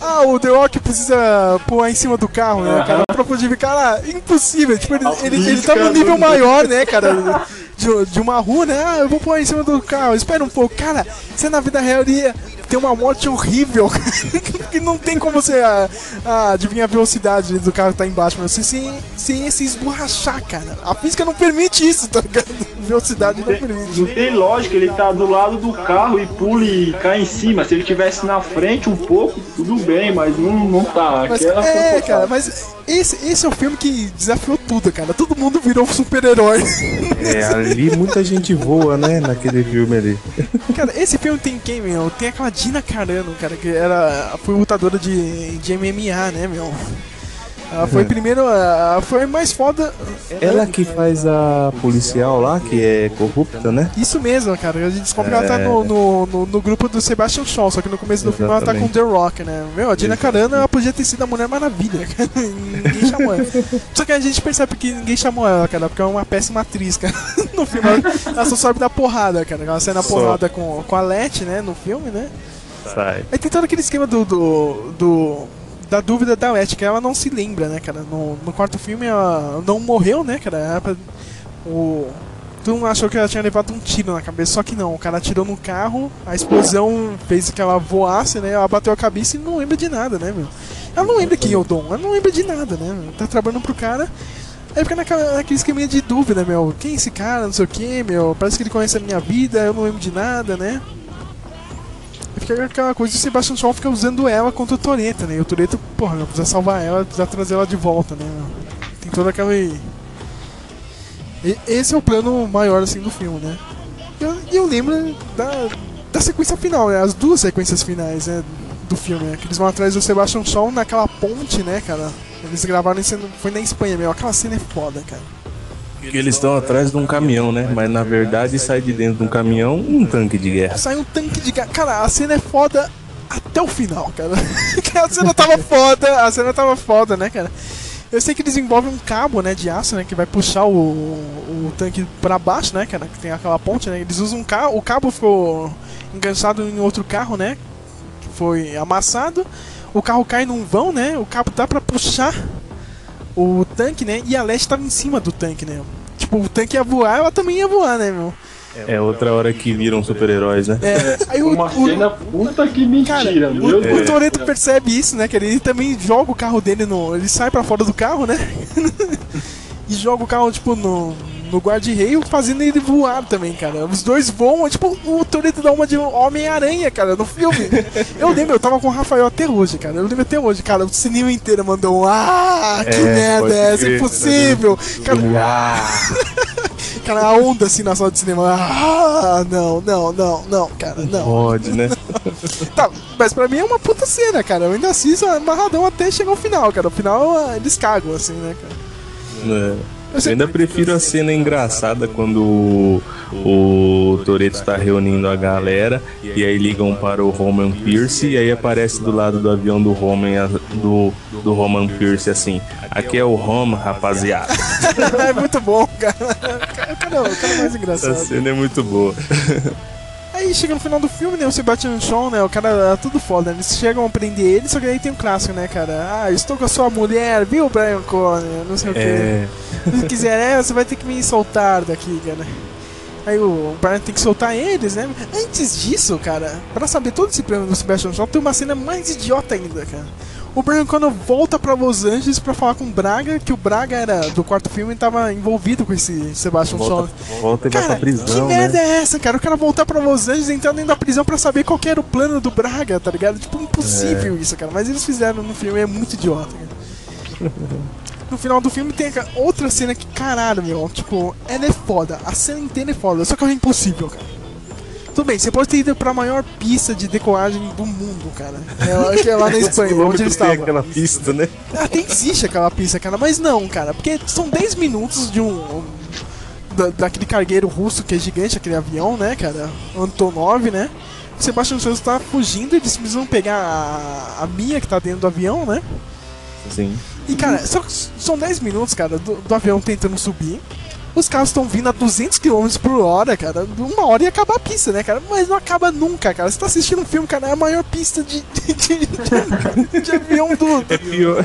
Ah, o The Rock precisa pular em cima do carro, né, cara? Pra justificar, ah, impossível. Tipo, ele, ele, ele tá num nível maior, né, cara? De, de uma rua, né? Ah, eu vou pular em cima do carro, espera um pouco. Cara, você na vida real iria ter uma morte horrível, [laughs] que não tem como você ah, ah, adivinhar a velocidade do carro que tá embaixo, mas você sem, sem se esborrachar, cara. A física não permite isso, tá ligado? velocidade não Não permite. tem lógica, ele tá do lado do carro e pula e cai em cima. Se ele tivesse na frente um pouco, tudo bem, mas não, não tá. Mas, Aquela é, cara, mas esse, esse é o filme que desafiou tudo, cara. Todo mundo virou super-herói. É, ali muita gente voa, né? Naquele filme ali. Cara, esse filme tem quem, meu? Tem aquela Dina Carano, cara, que era, foi lutadora de, de MMA, né, meu? Ela foi primeiro, ela foi mais foda. Ela que faz a policial lá, que é corrupta, né? Isso mesmo, cara. A gente descobre que ela tá no, no, no- no grupo do Sebastian Shaw, só que no começo do filme ela tá com Exatamente. The Rock, né? Meu, a Dina Carano ela podia ter sido a Mulher Maravilha, cara. [laughs] Ninguém chamou ela. Só que a gente percebe que ninguém chamou ela, cara, porque é uma péssima atriz, cara. [laughs] No filme ela, só sabe dar porrada, cara. Ela sai na Só. porrada com, com a Letty, né, no filme, né? Sai. Aí tem todo aquele esquema do. do, do- da dúvida da que ela não se lembra, né, cara? No, no quarto filme ela não morreu, né, cara? Pra- o. Tu não achou que ela tinha levado um tiro na cabeça, só que não. O cara atirou no carro, a explosão fez que ela voasse, né? Ela bateu a cabeça e não lembra de nada, né, meu? Ela não lembra quem é o Dom, ela não lembra de nada, né? Tá trabalhando pro cara. Aí fica naquela, naquele esqueminha de dúvida, meu. Quem é esse cara? Não sei o que, meu. Parece que ele conhece a minha vida, eu não lembro de nada, né? E fica aquela coisa de Sebastian Shaw fica usando ela contra o Toreto, né? E o Toreto, porra, meu, precisa salvar ela, precisa trazer ela de volta, né? Tem toda aquela. E esse é o plano maior assim do filme, né? E eu, eu lembro da, da sequência final, né? As duas sequências finais, né? Do filme, né? Que eles vão atrás do Sebastian Shaw naquela ponte, né, cara? Eles gravaram isso, foi na Espanha mesmo. Aquela cena é foda, cara. Que eles estão atrás de um caminhão, né? Mas na verdade sai de dentro de um caminhão um tanque de guerra. Sai um tanque de gás. Cara, a cena é foda até o final, cara. [laughs] A cena tava foda, a cena tava foda, né, cara? Eu sei que desenvolve um cabo, né, de aço, né, que vai puxar o, o tanque pra baixo, né, cara, que tem aquela ponte, né? Eles usam um carro, o cabo ficou enganchado em outro carro, né? Que foi amassado. O carro cai num vão, né? O cabo dá pra puxar o tanque, né? E a Leste tava em cima do tanque, né? Tipo, o tanque ia voar, ela também ia voar, né, meu? É outra hora que viram super-heróis, né? É, aí o, Uma o, cena puta que mentira, o, meu o Deus. Toreto percebe isso, né? Que ele também joga o carro dele no. Ele sai pra fora do carro, né? [laughs] e joga o carro, tipo, no, no guarda-reio, fazendo ele voar também, cara. Os dois voam, tipo, o Toreto dá uma de Homem-Aranha, cara, no filme. [laughs] Eu lembro, eu tava com o Rafael até hoje, cara. Eu lembro até hoje, cara. O cinema inteiro mandou um Ah, que É, merda é essa? crer. Impossível! Cara, Ah, [laughs] cara, a onda assim na sala de cinema. Ah, não, não, não, não, cara, não. pode, né? [laughs] Tá, mas pra mim é uma puta cena, cara. Eu ainda assisto amarradão até chegar ao final, cara. O final ah, eles cagam, assim, né, cara? É. Eu ainda prefiro a cena engraçada quando o, o Toreto está reunindo a galera e aí ligam para o Roman Pierce e aí aparece do lado do avião do Roman, do, do Roman Pierce assim: Aqui é o Roman, rapaziada. [laughs] é muito bom, cara. O cara, o cara é mais Essa engraçado. cena é muito boa. [laughs] Aí chega no final do filme, né? O Sebastian Shaw, né? O cara é tudo foda. Eles chegam a prender ele, só que aí tem um clássico, né, cara? Ah, estou com a sua mulher, viu, Brian Conner? Não sei o É. que. Se quiser, é, você vai ter que me soltar daqui, cara. Aí o Brian tem que soltar eles, né? Antes disso, cara, pra saber todo esse plano do Sebastian Shaw, tem uma cena mais idiota ainda, cara. O Brian Connor volta pra Los Angeles pra falar com o Braga, que o Braga era do quarto filme e tava envolvido com esse Sebastian Shaw. Volta, volta e vai pra que prisão, merda né? é essa, cara? O cara voltar pra Los Angeles e entrar dentro da prisão pra saber qual que era o plano do Braga, tá ligado? Tipo, impossível É. isso, cara. Mas eles fizeram no filme, é muito idiota, cara. No final do filme tem outra cena que, caralho, meu, tipo, ela é foda. A cena inteira é foda, só que ela é impossível, cara. Tudo bem, você pode ter ido pra maior pista de decolagem do mundo, cara. É, que é lá na [laughs] Espanha, onde eles tem estavam. aquela pista, né? Até existe aquela pista, cara, mas não, cara, porque são 10 minutos de um. da- daquele cargueiro russo que é gigante, aquele avião, né, cara? Antonov, né? O Sebastian Santos tá fugindo, eles precisam pegar a, a Mia que tá dentro do avião, né? Sim. E, cara, só, são 10 minutos, cara, do, do avião tentando subir. Os carros estão vindo a 200 km por hora, cara. Uma hora ia acabar a pista, né, cara? Mas não acaba nunca, cara. Você tá assistindo um filme, cara, é a maior pista de, de, de- de- de avião do. É pior.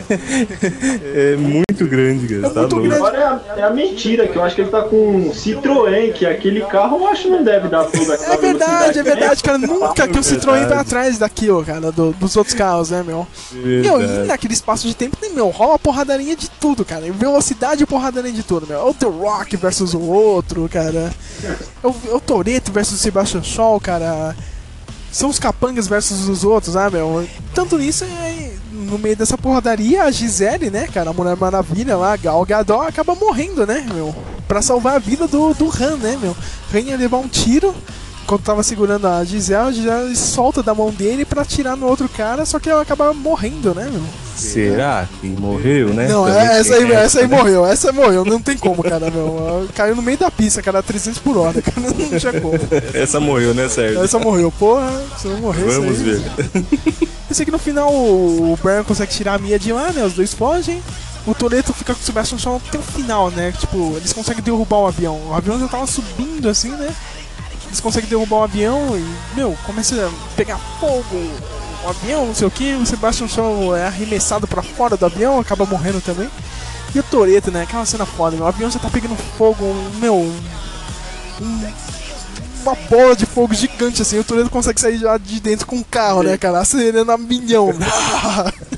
É muito grande, cara. tá muito louco. grande. Agora é a, é a mentira, que eu acho que ele tá com um Citroën, que aquele carro eu acho que não deve dar toda aquela É verdade, é velocidade. verdade, cara. Nunca que o Citroën vai atrás daquilo, cara, do- dos outros carros, né, meu? Meu, e naquele espaço de tempo, né, meu, rola porradaria de tudo, cara. Velocidade e porradaria de tudo, meu. O The Rock versus o outro, cara. É o, é o Toreto versus o Sebastian Shaw, cara. São os capangas versus os outros, ah, meu. Tanto nisso, é, no meio dessa porradaria, a Gisele, né, cara, a Mulher Maravilha lá, Gal Gadot, acaba morrendo, né, meu. Pra salvar a vida do, do Han, né, meu. Han ia levar um tiro, quando tava segurando a Gisele, a Gisele solta da mão dele pra atirar no outro cara, só que ela acaba morrendo, né, meu? Será que morreu, né? Não, é, essa aí, essa aí né? morreu, essa aí morreu, não tem como, cara, meu. Caiu no meio da pista, cara, 300 por hora, cara, [laughs] não tinha como. Essa morreu, né, Sérgio? Essa morreu, porra, se não morrer, Vamos aí- ver. [laughs] Eu sei que no final o Brian consegue tirar a Mia de lá, né? Os dois fogem. O Toreto fica com o Sebastian Shaw até o final, né? Tipo, eles conseguem derrubar o avião. O avião já tava subindo assim, né? Eles conseguem derrubar o avião e, meu, começa a pegar fogo. O avião, não sei o que. O Sebastian Shaw é arremessado pra fora do avião, acaba morrendo também. E o Toreto, né? Aquela cena foda, meu. O avião já tá pegando fogo, um, meu. um- uma bola de fogo gigante assim. O Toreto consegue sair já de dentro com o carro, né, cara? Acelerando a milhão. [laughs] [laughs]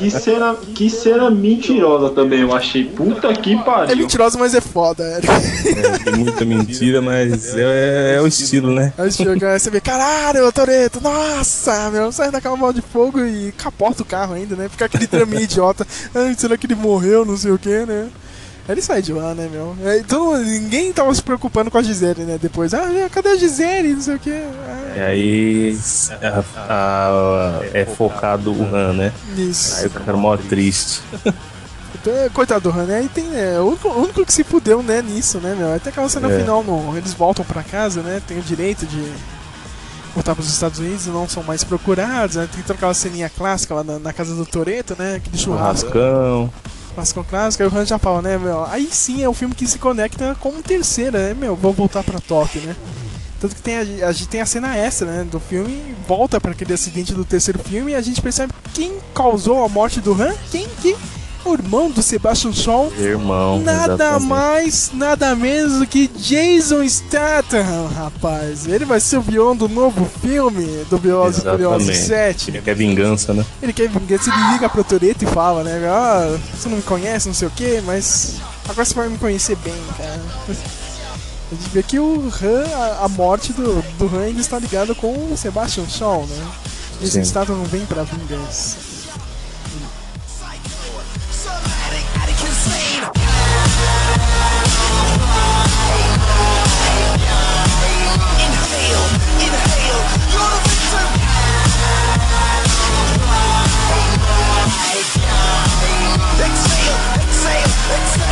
Que cena, que cena mentirosa também, eu achei. Puta que É pariu. mentirosa, mas é foda. É. É, muita mentira, mas é, é o estilo, né? Aí chega, você vê, caralho, o Toreto, nossa, meu, sai daquela bola de fogo e capota o carro ainda, né? Fica aquele draminha idiota. Ai, será que ele morreu, não sei o que, né? Ele sai de lá, né, meu? É, Então, ninguém tava se preocupando com a Gisele, né? Depois, ah, cadê a Gisele, não sei o que. E aí a- a- é focado o Han, né? Isso. Aí o cara mó triste. Então, é, coitado do Han, né? Aí tem, o único, o único que se fudeu, né, nisso, né, meu? Até aquela cena É. final, no, eles voltam pra casa, né? Tem o direito de voltar pros Estados Unidos e não são mais procurados, né? Tem toda aquela ceninha clássica lá na, na casa do Toreto, né? Aquele churrasco. Churrascão. Clássico clássico, aí o Han fala, né, meu? Aí sim é o filme que se conecta com o terceiro, né, meu? Vou voltar pra Tóquio, né? Tanto que tem a, a gente tem a cena extra, né, do filme, volta pra aquele acidente do terceiro filme e a gente percebe quem causou a morte do Han, quem que? O irmão do Sebastian Shaw, Irmão. Nada exatamente. mais, nada menos do que Jason Statham, rapaz. Ele vai ser o vilão do novo filme do Velozes e Furiosos Exatamente. 7. Ele quer vingança, né? Ele quer vingança, ele liga pro Toreto e fala, né? Ah, você não me conhece, não sei o que, mas agora você vai me conhecer bem, cara. A gente vê que o Han, a, a morte do, do Han ainda está ligada com o Sebastian Shaw, né? Jason. Statham não vem pra vingança. Let's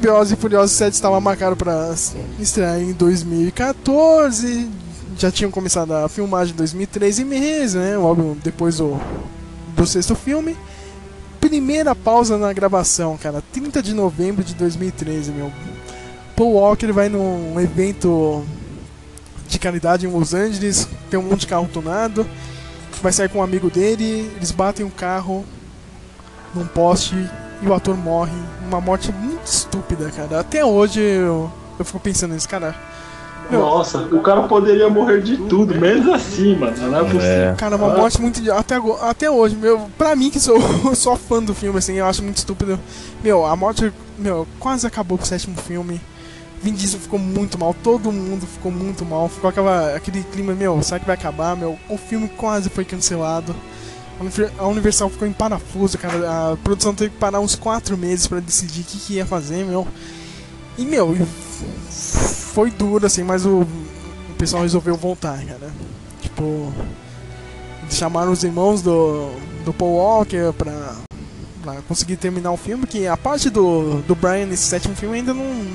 Velozes e Furiosos 7 estava marcado para estrear em 2014. Já tinham começado a filmagem em 2013 mesmo, né? Depois do, do sexto filme. Primeira pausa na gravação, cara. 30 de novembro de 2013, meu. Paul Walker vai num evento de caridade em Los Angeles. Tem um monte de carro tunado. Vai sair com um amigo dele. Eles batem um carro num poste e o ator morre. Uma morte muito estúpida, cara. Até hoje eu, eu fico pensando nisso, cara. Meu, Nossa, o cara poderia morrer de tudo, menos assim, mano. Não é possível. Cara, uma morte muito. Até, até hoje, meu. Pra mim, que sou [laughs] só fã do filme, assim, eu acho muito estúpido. Meu, a morte, meu, quase acabou com o sétimo filme. Vin Diesel ficou muito mal, todo mundo ficou muito mal. Ficou aquela, aquele clima, meu, será que vai acabar? Meu, o filme quase foi cancelado. A Univer- A Universal ficou em parafuso, cara. A produção teve que parar uns quatro meses pra decidir o que, que ia fazer, meu. E, meu, foi duro, assim, mas o, o pessoal resolveu voltar, cara. Tipo, chamaram os irmãos do, do Paul Walker pra, pra conseguir terminar o filme, que a parte do, do Brian nesse sétimo filme ainda não,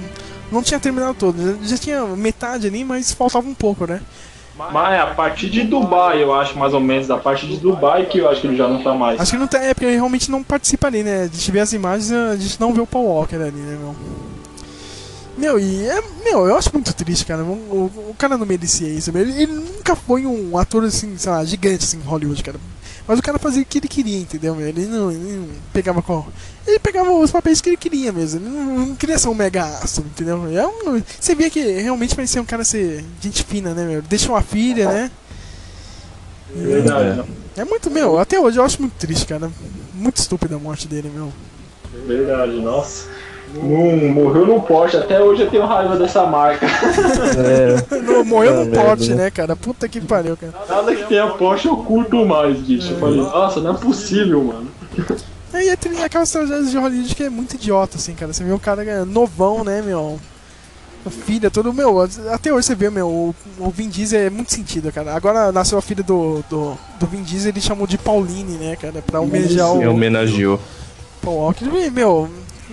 não tinha terminado todo. Já, já tinha metade ali, mas faltava um pouco, né? Mas é a partir de Dubai, eu acho, mais ou menos. A partir de Dubai que eu acho que ele já não tá mais. Acho que não tem, é porque ele realmente não participa ali, né? A gente vê as imagens a gente não vê o Paul Walker ali, né, meu? Meu, e é, meu, eu acho muito triste, cara. O, o, o cara não merecia isso. meu. Ele, ele nunca foi um ator assim, sei lá, gigante assim, em Hollywood, cara. Mas o cara fazia o que ele queria, entendeu? Ele não, ele não pegava qual. Ele pegava os papéis que ele queria mesmo. Ele não, não queria ser um mega astro, entendeu? É um, você via que realmente parecia um cara ser gente fina, né, meu? Deixa uma filha, né? É verdade, né? É muito, meu, até hoje eu acho muito triste, cara. Muito estúpida a morte dele, meu. Verdade, nossa. Não, morreu no poste, até hoje eu tenho raiva dessa marca. Não, morreu Ah, no merda, pote, né? cara? Puta que pariu, cara. Nada que tenha poste eu curto mais, bicho. Eu falei, nossa, não é possível, mano. Aí é tem aquelas tragédias de Hollywood que é muito idiota, assim, cara. Você vê um cara é, novão, né, meu? Filha, todo, meu, até hoje você vê, meu, o, o Vin Diesel é muito sentido, cara. Agora nasceu a filha do, do, do Vin Diesel, ele chamou de Pauline, né, cara, pra homenagear Me o homenageou. E, meu,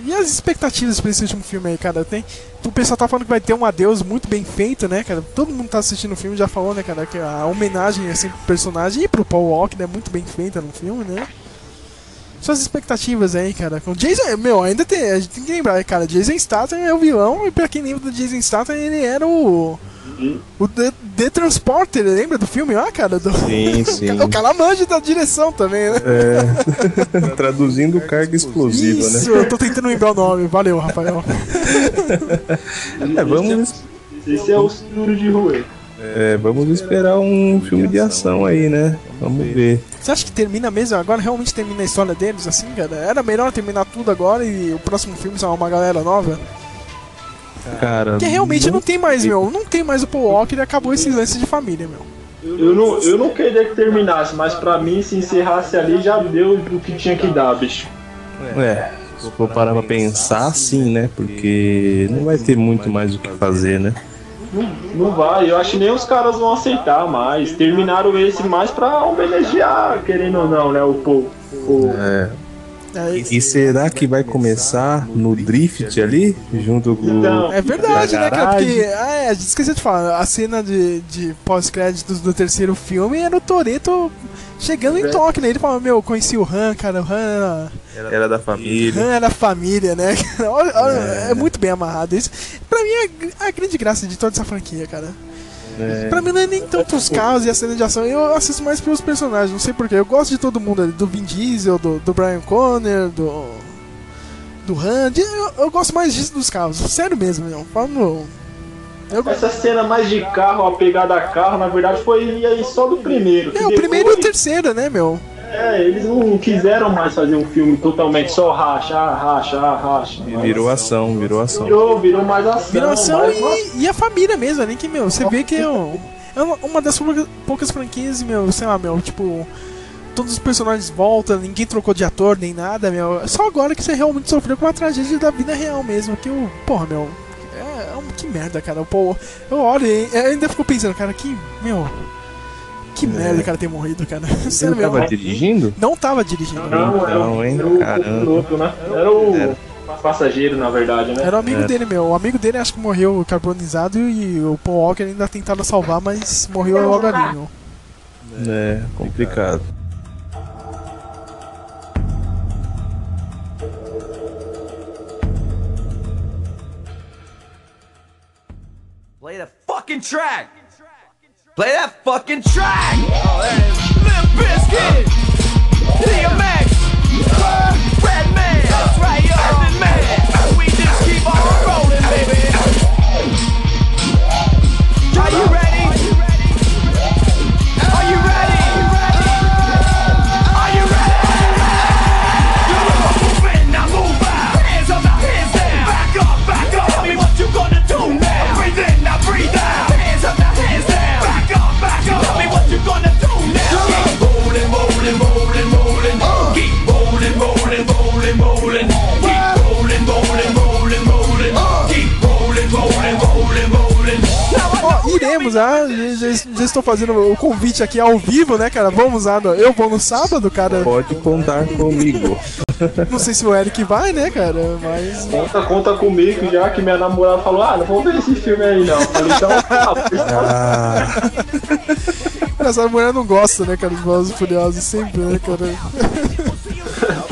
e as expectativas pra esse último filme aí, cara? Tem, o pessoal tá falando que vai ter um adeus muito bem feito, né, cara? Todo mundo tá assistindo o filme já falou, né, cara, que a homenagem assim, pro personagem e pro Paul Walker é muito bem feita no filme, né? Suas expectativas aí, cara. Com Jason, meu, ainda tem, a gente tem que lembrar, cara, Jason Statham é o vilão e pra quem lembra do Jason Statham, ele era o o The, The Transporter, lembra do filme lá, cara? Do... Sim, [laughs] sim. o cara manja da direção também, né? É. [laughs] Traduzindo carga explosiva, Isso, né? eu tô tentando lembrar o nome. Valeu, Rafael. [laughs] É, vamos, Esse é o cinturão de Rue. é, vamos esperar um filme de ação aí, né? Vamos ver. Você acha que termina mesmo? Agora realmente termina a história deles assim, cara? Era melhor terminar tudo agora e o próximo filme ser uma galera nova? Cara, Porque realmente não tem mais, meu. Não tem mais o Paul Walker e acabou esse lance de família, meu. Eu não, eu não queria que terminasse, mas pra mim, se encerrasse ali, já deu o que tinha que dar, bicho. É, se for parar pra pensar, sim, né? Porque não vai ter muito mais o que fazer, né? Não, não vai, eu acho que nem os caras vão aceitar mais. Terminaram esse mais pra homenagear, querendo ou não, né, o povo. É. E será que vai começar no drift ali? Junto com Então, É verdade, da né, cara? Porque, ah, é, a gente esqueceu de falar, a cena de, de pós-créditos do terceiro filme era o Toreto chegando em Tóquio, né? Ele falava, meu, eu conheci o Han, cara, o Han era, Era da família. Han era família, né? [laughs] Olha, é. muito bem amarrado isso. Pra mim é a grande graça de toda essa franquia, cara. É. Pra mim não é nem tanto os carros e a cena de ação, eu assisto mais pelos personagens, não sei porquê. Eu gosto de todo mundo ali, do Vin Diesel, do, do Brian Conner, do. do Han. de- Eu, eu gosto mais disso dos carros, sério mesmo, meu. Falando. Eu, Essa cena mais de carro, a pegada a carro, na verdade foi aí só do primeiro. é, o depois- primeiro e o terceiro, né, meu? É, eles não quiseram mais fazer um filme totalmente só racha, ah, racha, ah, racha. Virou ação, virou ação. Virou, virou mais ação. Virou ação mais e, e a família mesmo, né? Que, meu, você vê que é, um- é uma, das poucas, franquias, meu, sei lá, meu, tipo. Todos os personagens voltam, ninguém trocou de ator nem nada, meu. Só agora que você realmente sofreu com uma tragédia da vida real mesmo. Que o. Porra, meu. É, é um, que merda, cara. Pô, eu olho e ainda fico pensando, cara, que. Meu. Que merda o cara ter morrido, cara. Ele [laughs] Sério não tava dirigindo? Não tava dirigindo. Não, era, Não, o- hein? era o Caramba. piloto, né? Era o Era. passageiro, na verdade, né? Era o amigo É. dele, meu. O amigo dele acho que morreu carbonizado e o Paul Walker ainda tentava salvar, mas morreu logo ali, meu. É, complicado. Play the fucking track. Play that fucking track. Oh, there it is. Limp Bizkit. DMX. Word, Redman. That's right, yo. Method Man. We just keep on rolling, baby. Are you ready? Iremos, ah, já, já- já estou fazendo o convite aqui ao vivo, né, cara? Vamos lá, no- eu vou no sábado, cara. Pode contar comigo. Não sei se o Eric vai, né, cara? Mas. Conta, conta comigo já que minha namorada falou, ah, não vou ver esse filme aí não. Falei, então, ah, Essa mulher não gosta, né, cara, dos Velozes e Furiosos sempre, né, cara?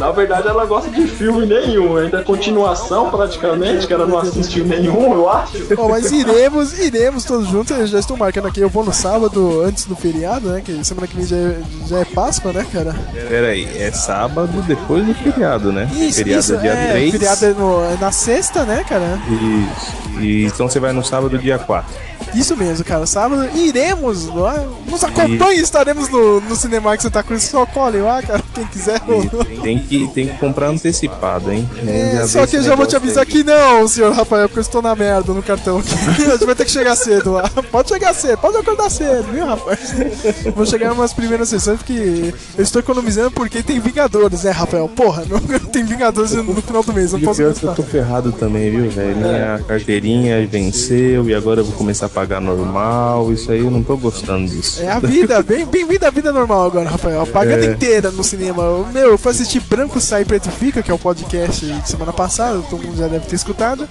Na verdade, ela gosta de filme nenhum. Ainda é continuação, praticamente, que ela não assistiu nenhum, eu acho. Bom, mas iremos, iremos todos juntos. Eu já estou marcando aqui. Eu vou no sábado, antes do feriado, né? Que semana que vem já é, já é Páscoa, né, cara? Peraí, é sábado depois do feriado, né? feriado isso, dia é, 3. feriado é, no- é na sexta, né, cara? Isso. E, então você vai no sábado, dia 4. Isso mesmo, cara. Sábado iremos lá. Nos acompanhe, estaremos no, no Cinemark Santa Cruz. Só colhem lá, cara. Quem quiser. Tem que, tem que comprar antecipado, hein? É, só que eu já vou te avisar aí. que não, senhor Rafael, porque eu estou na merda no cartão aqui. [laughs] A gente vai ter que chegar cedo lá. Pode chegar cedo, pode acordar cedo, viu, rapaz? [laughs] Vou chegar umas primeiras sessões porque eu estou economizando porque tem Vingadores, né, Rafael? Porra, não [laughs] tem Vingadores no, no final do mês, não E posso é eu gastar. tô ferrado também, viu, velho? Minha carteirinha venceu e agora eu vou começar a pagar normal. Isso aí eu não tô gostando disso. É a vida, [laughs] bem- bem-vindo à vida normal agora, Rafael. Pagando É. inteira no cinema. Meu, eu fui assistir Branco Sai Preto Fica, que é o podcast de semana passada, todo mundo já deve ter escutado.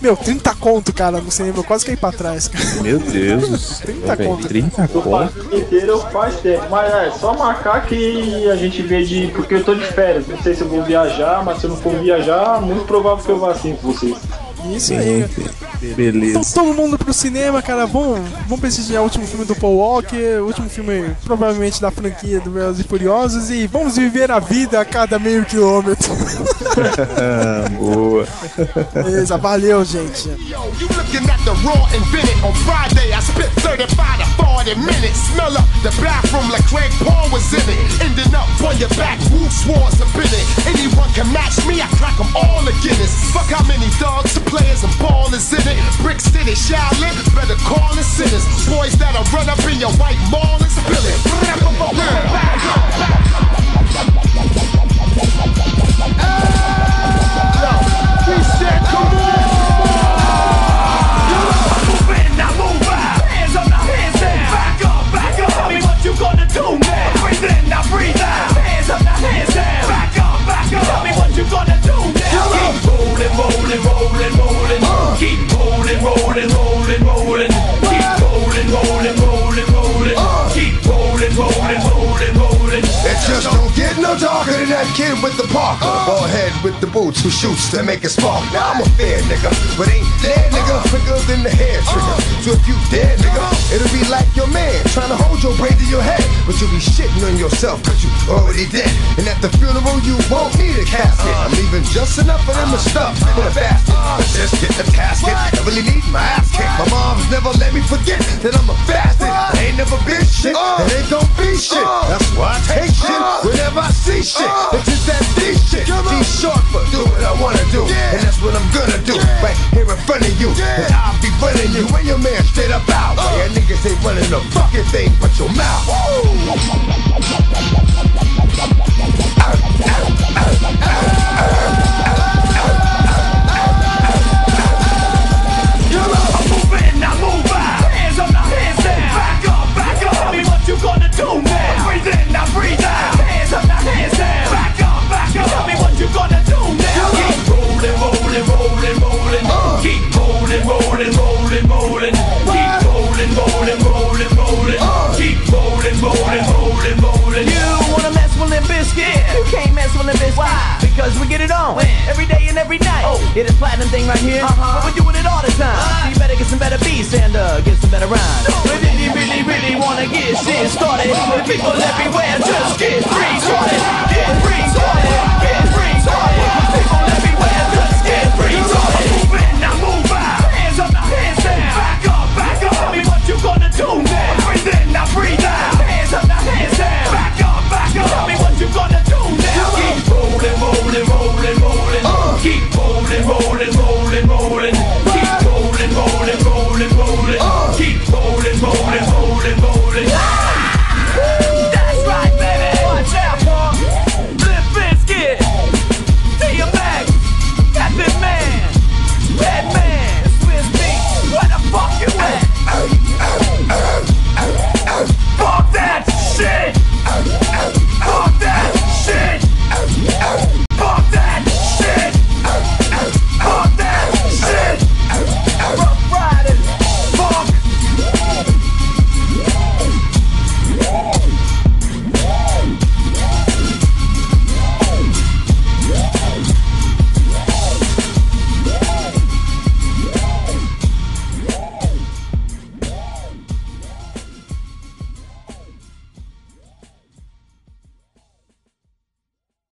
Meu, 30 conto, cara, no cinema, eu quase caí pra trás, cara. Meu Deus. 30 velho, conto. 30 conto? inteiro faz tempo. Mas é só marcar que a gente vê de. Porque eu tô de férias. Não sei se eu vou viajar, mas se eu não for viajar, muito provável que eu vá assim com vocês. Isso aí. Beleza. Então, todo mundo pro cinema, cara. Vamos, vamos prestigiar o último filme do Paul Walker, o último filme, provavelmente, da franquia do Velozes e Furiosos. E vamos viver a vida a cada meio quilômetro. [laughs] Boa. Beleza, valeu, gente. You looking at the raw invented on Friday. I spit 35 to 40 minutes. Smell up the bathroom like Craig Paul was in it. Ending up on your back, who swore a minute. Anyone can match me, I crack them all to Guinness. Fuck how many dogs, players, and ballers in it. Brick City, Shaolin, better call it sinners. Boys that'll run up in your white mall and spill it. We said, come on! Keep rolling, rolling, rolling. That kid with the Parker. Bald head with the boots who shoots to make it spark. Now I'm a fair nigga, but ain't dead nigga quicker than the hair trigger. So if you dead nigga, it'll be like your man trying to hold your brain to your head. But you'll be shitting on yourself cause you already dead. And at the funeral you won't need a casket. I'm leaving just enough of them to stuff in the basket. But just get the casket. I really need my ass kicked. My mom's never let me forget that I'm a bastard. I ain't never been shit. Uh. And ain't gon' be shit. Uh. That's why I take shit uh. whenever I see shit. It's just that D shit. D short for do what I wanna do. And that's what I'm gonna do. Right here in front of you. And I'll be running you and your man straight up out. Yeah, niggas ain't running a fucking thing but your mouth. Now move out. Cause we get it on when? every day and every night. Oh, it is platinum thing right here. Uh-huh. But we're doing it all the time. Uh-huh. So you better get some better beats and uh, get some better rhymes. So we really, really, really wanna get shit started. Uh-huh. With uh-huh. people everywhere, just get free started. Get free started. Get free started. People everywhere, just get free started. Now move out. Hands up, hands down. Back up, back up. Tell me what you gonna do now. Breathe in, now breathe out. Hands up, now hands down. rolling, rolling, rolling, rolling. Uh. Keep rolling, rolling, rolling.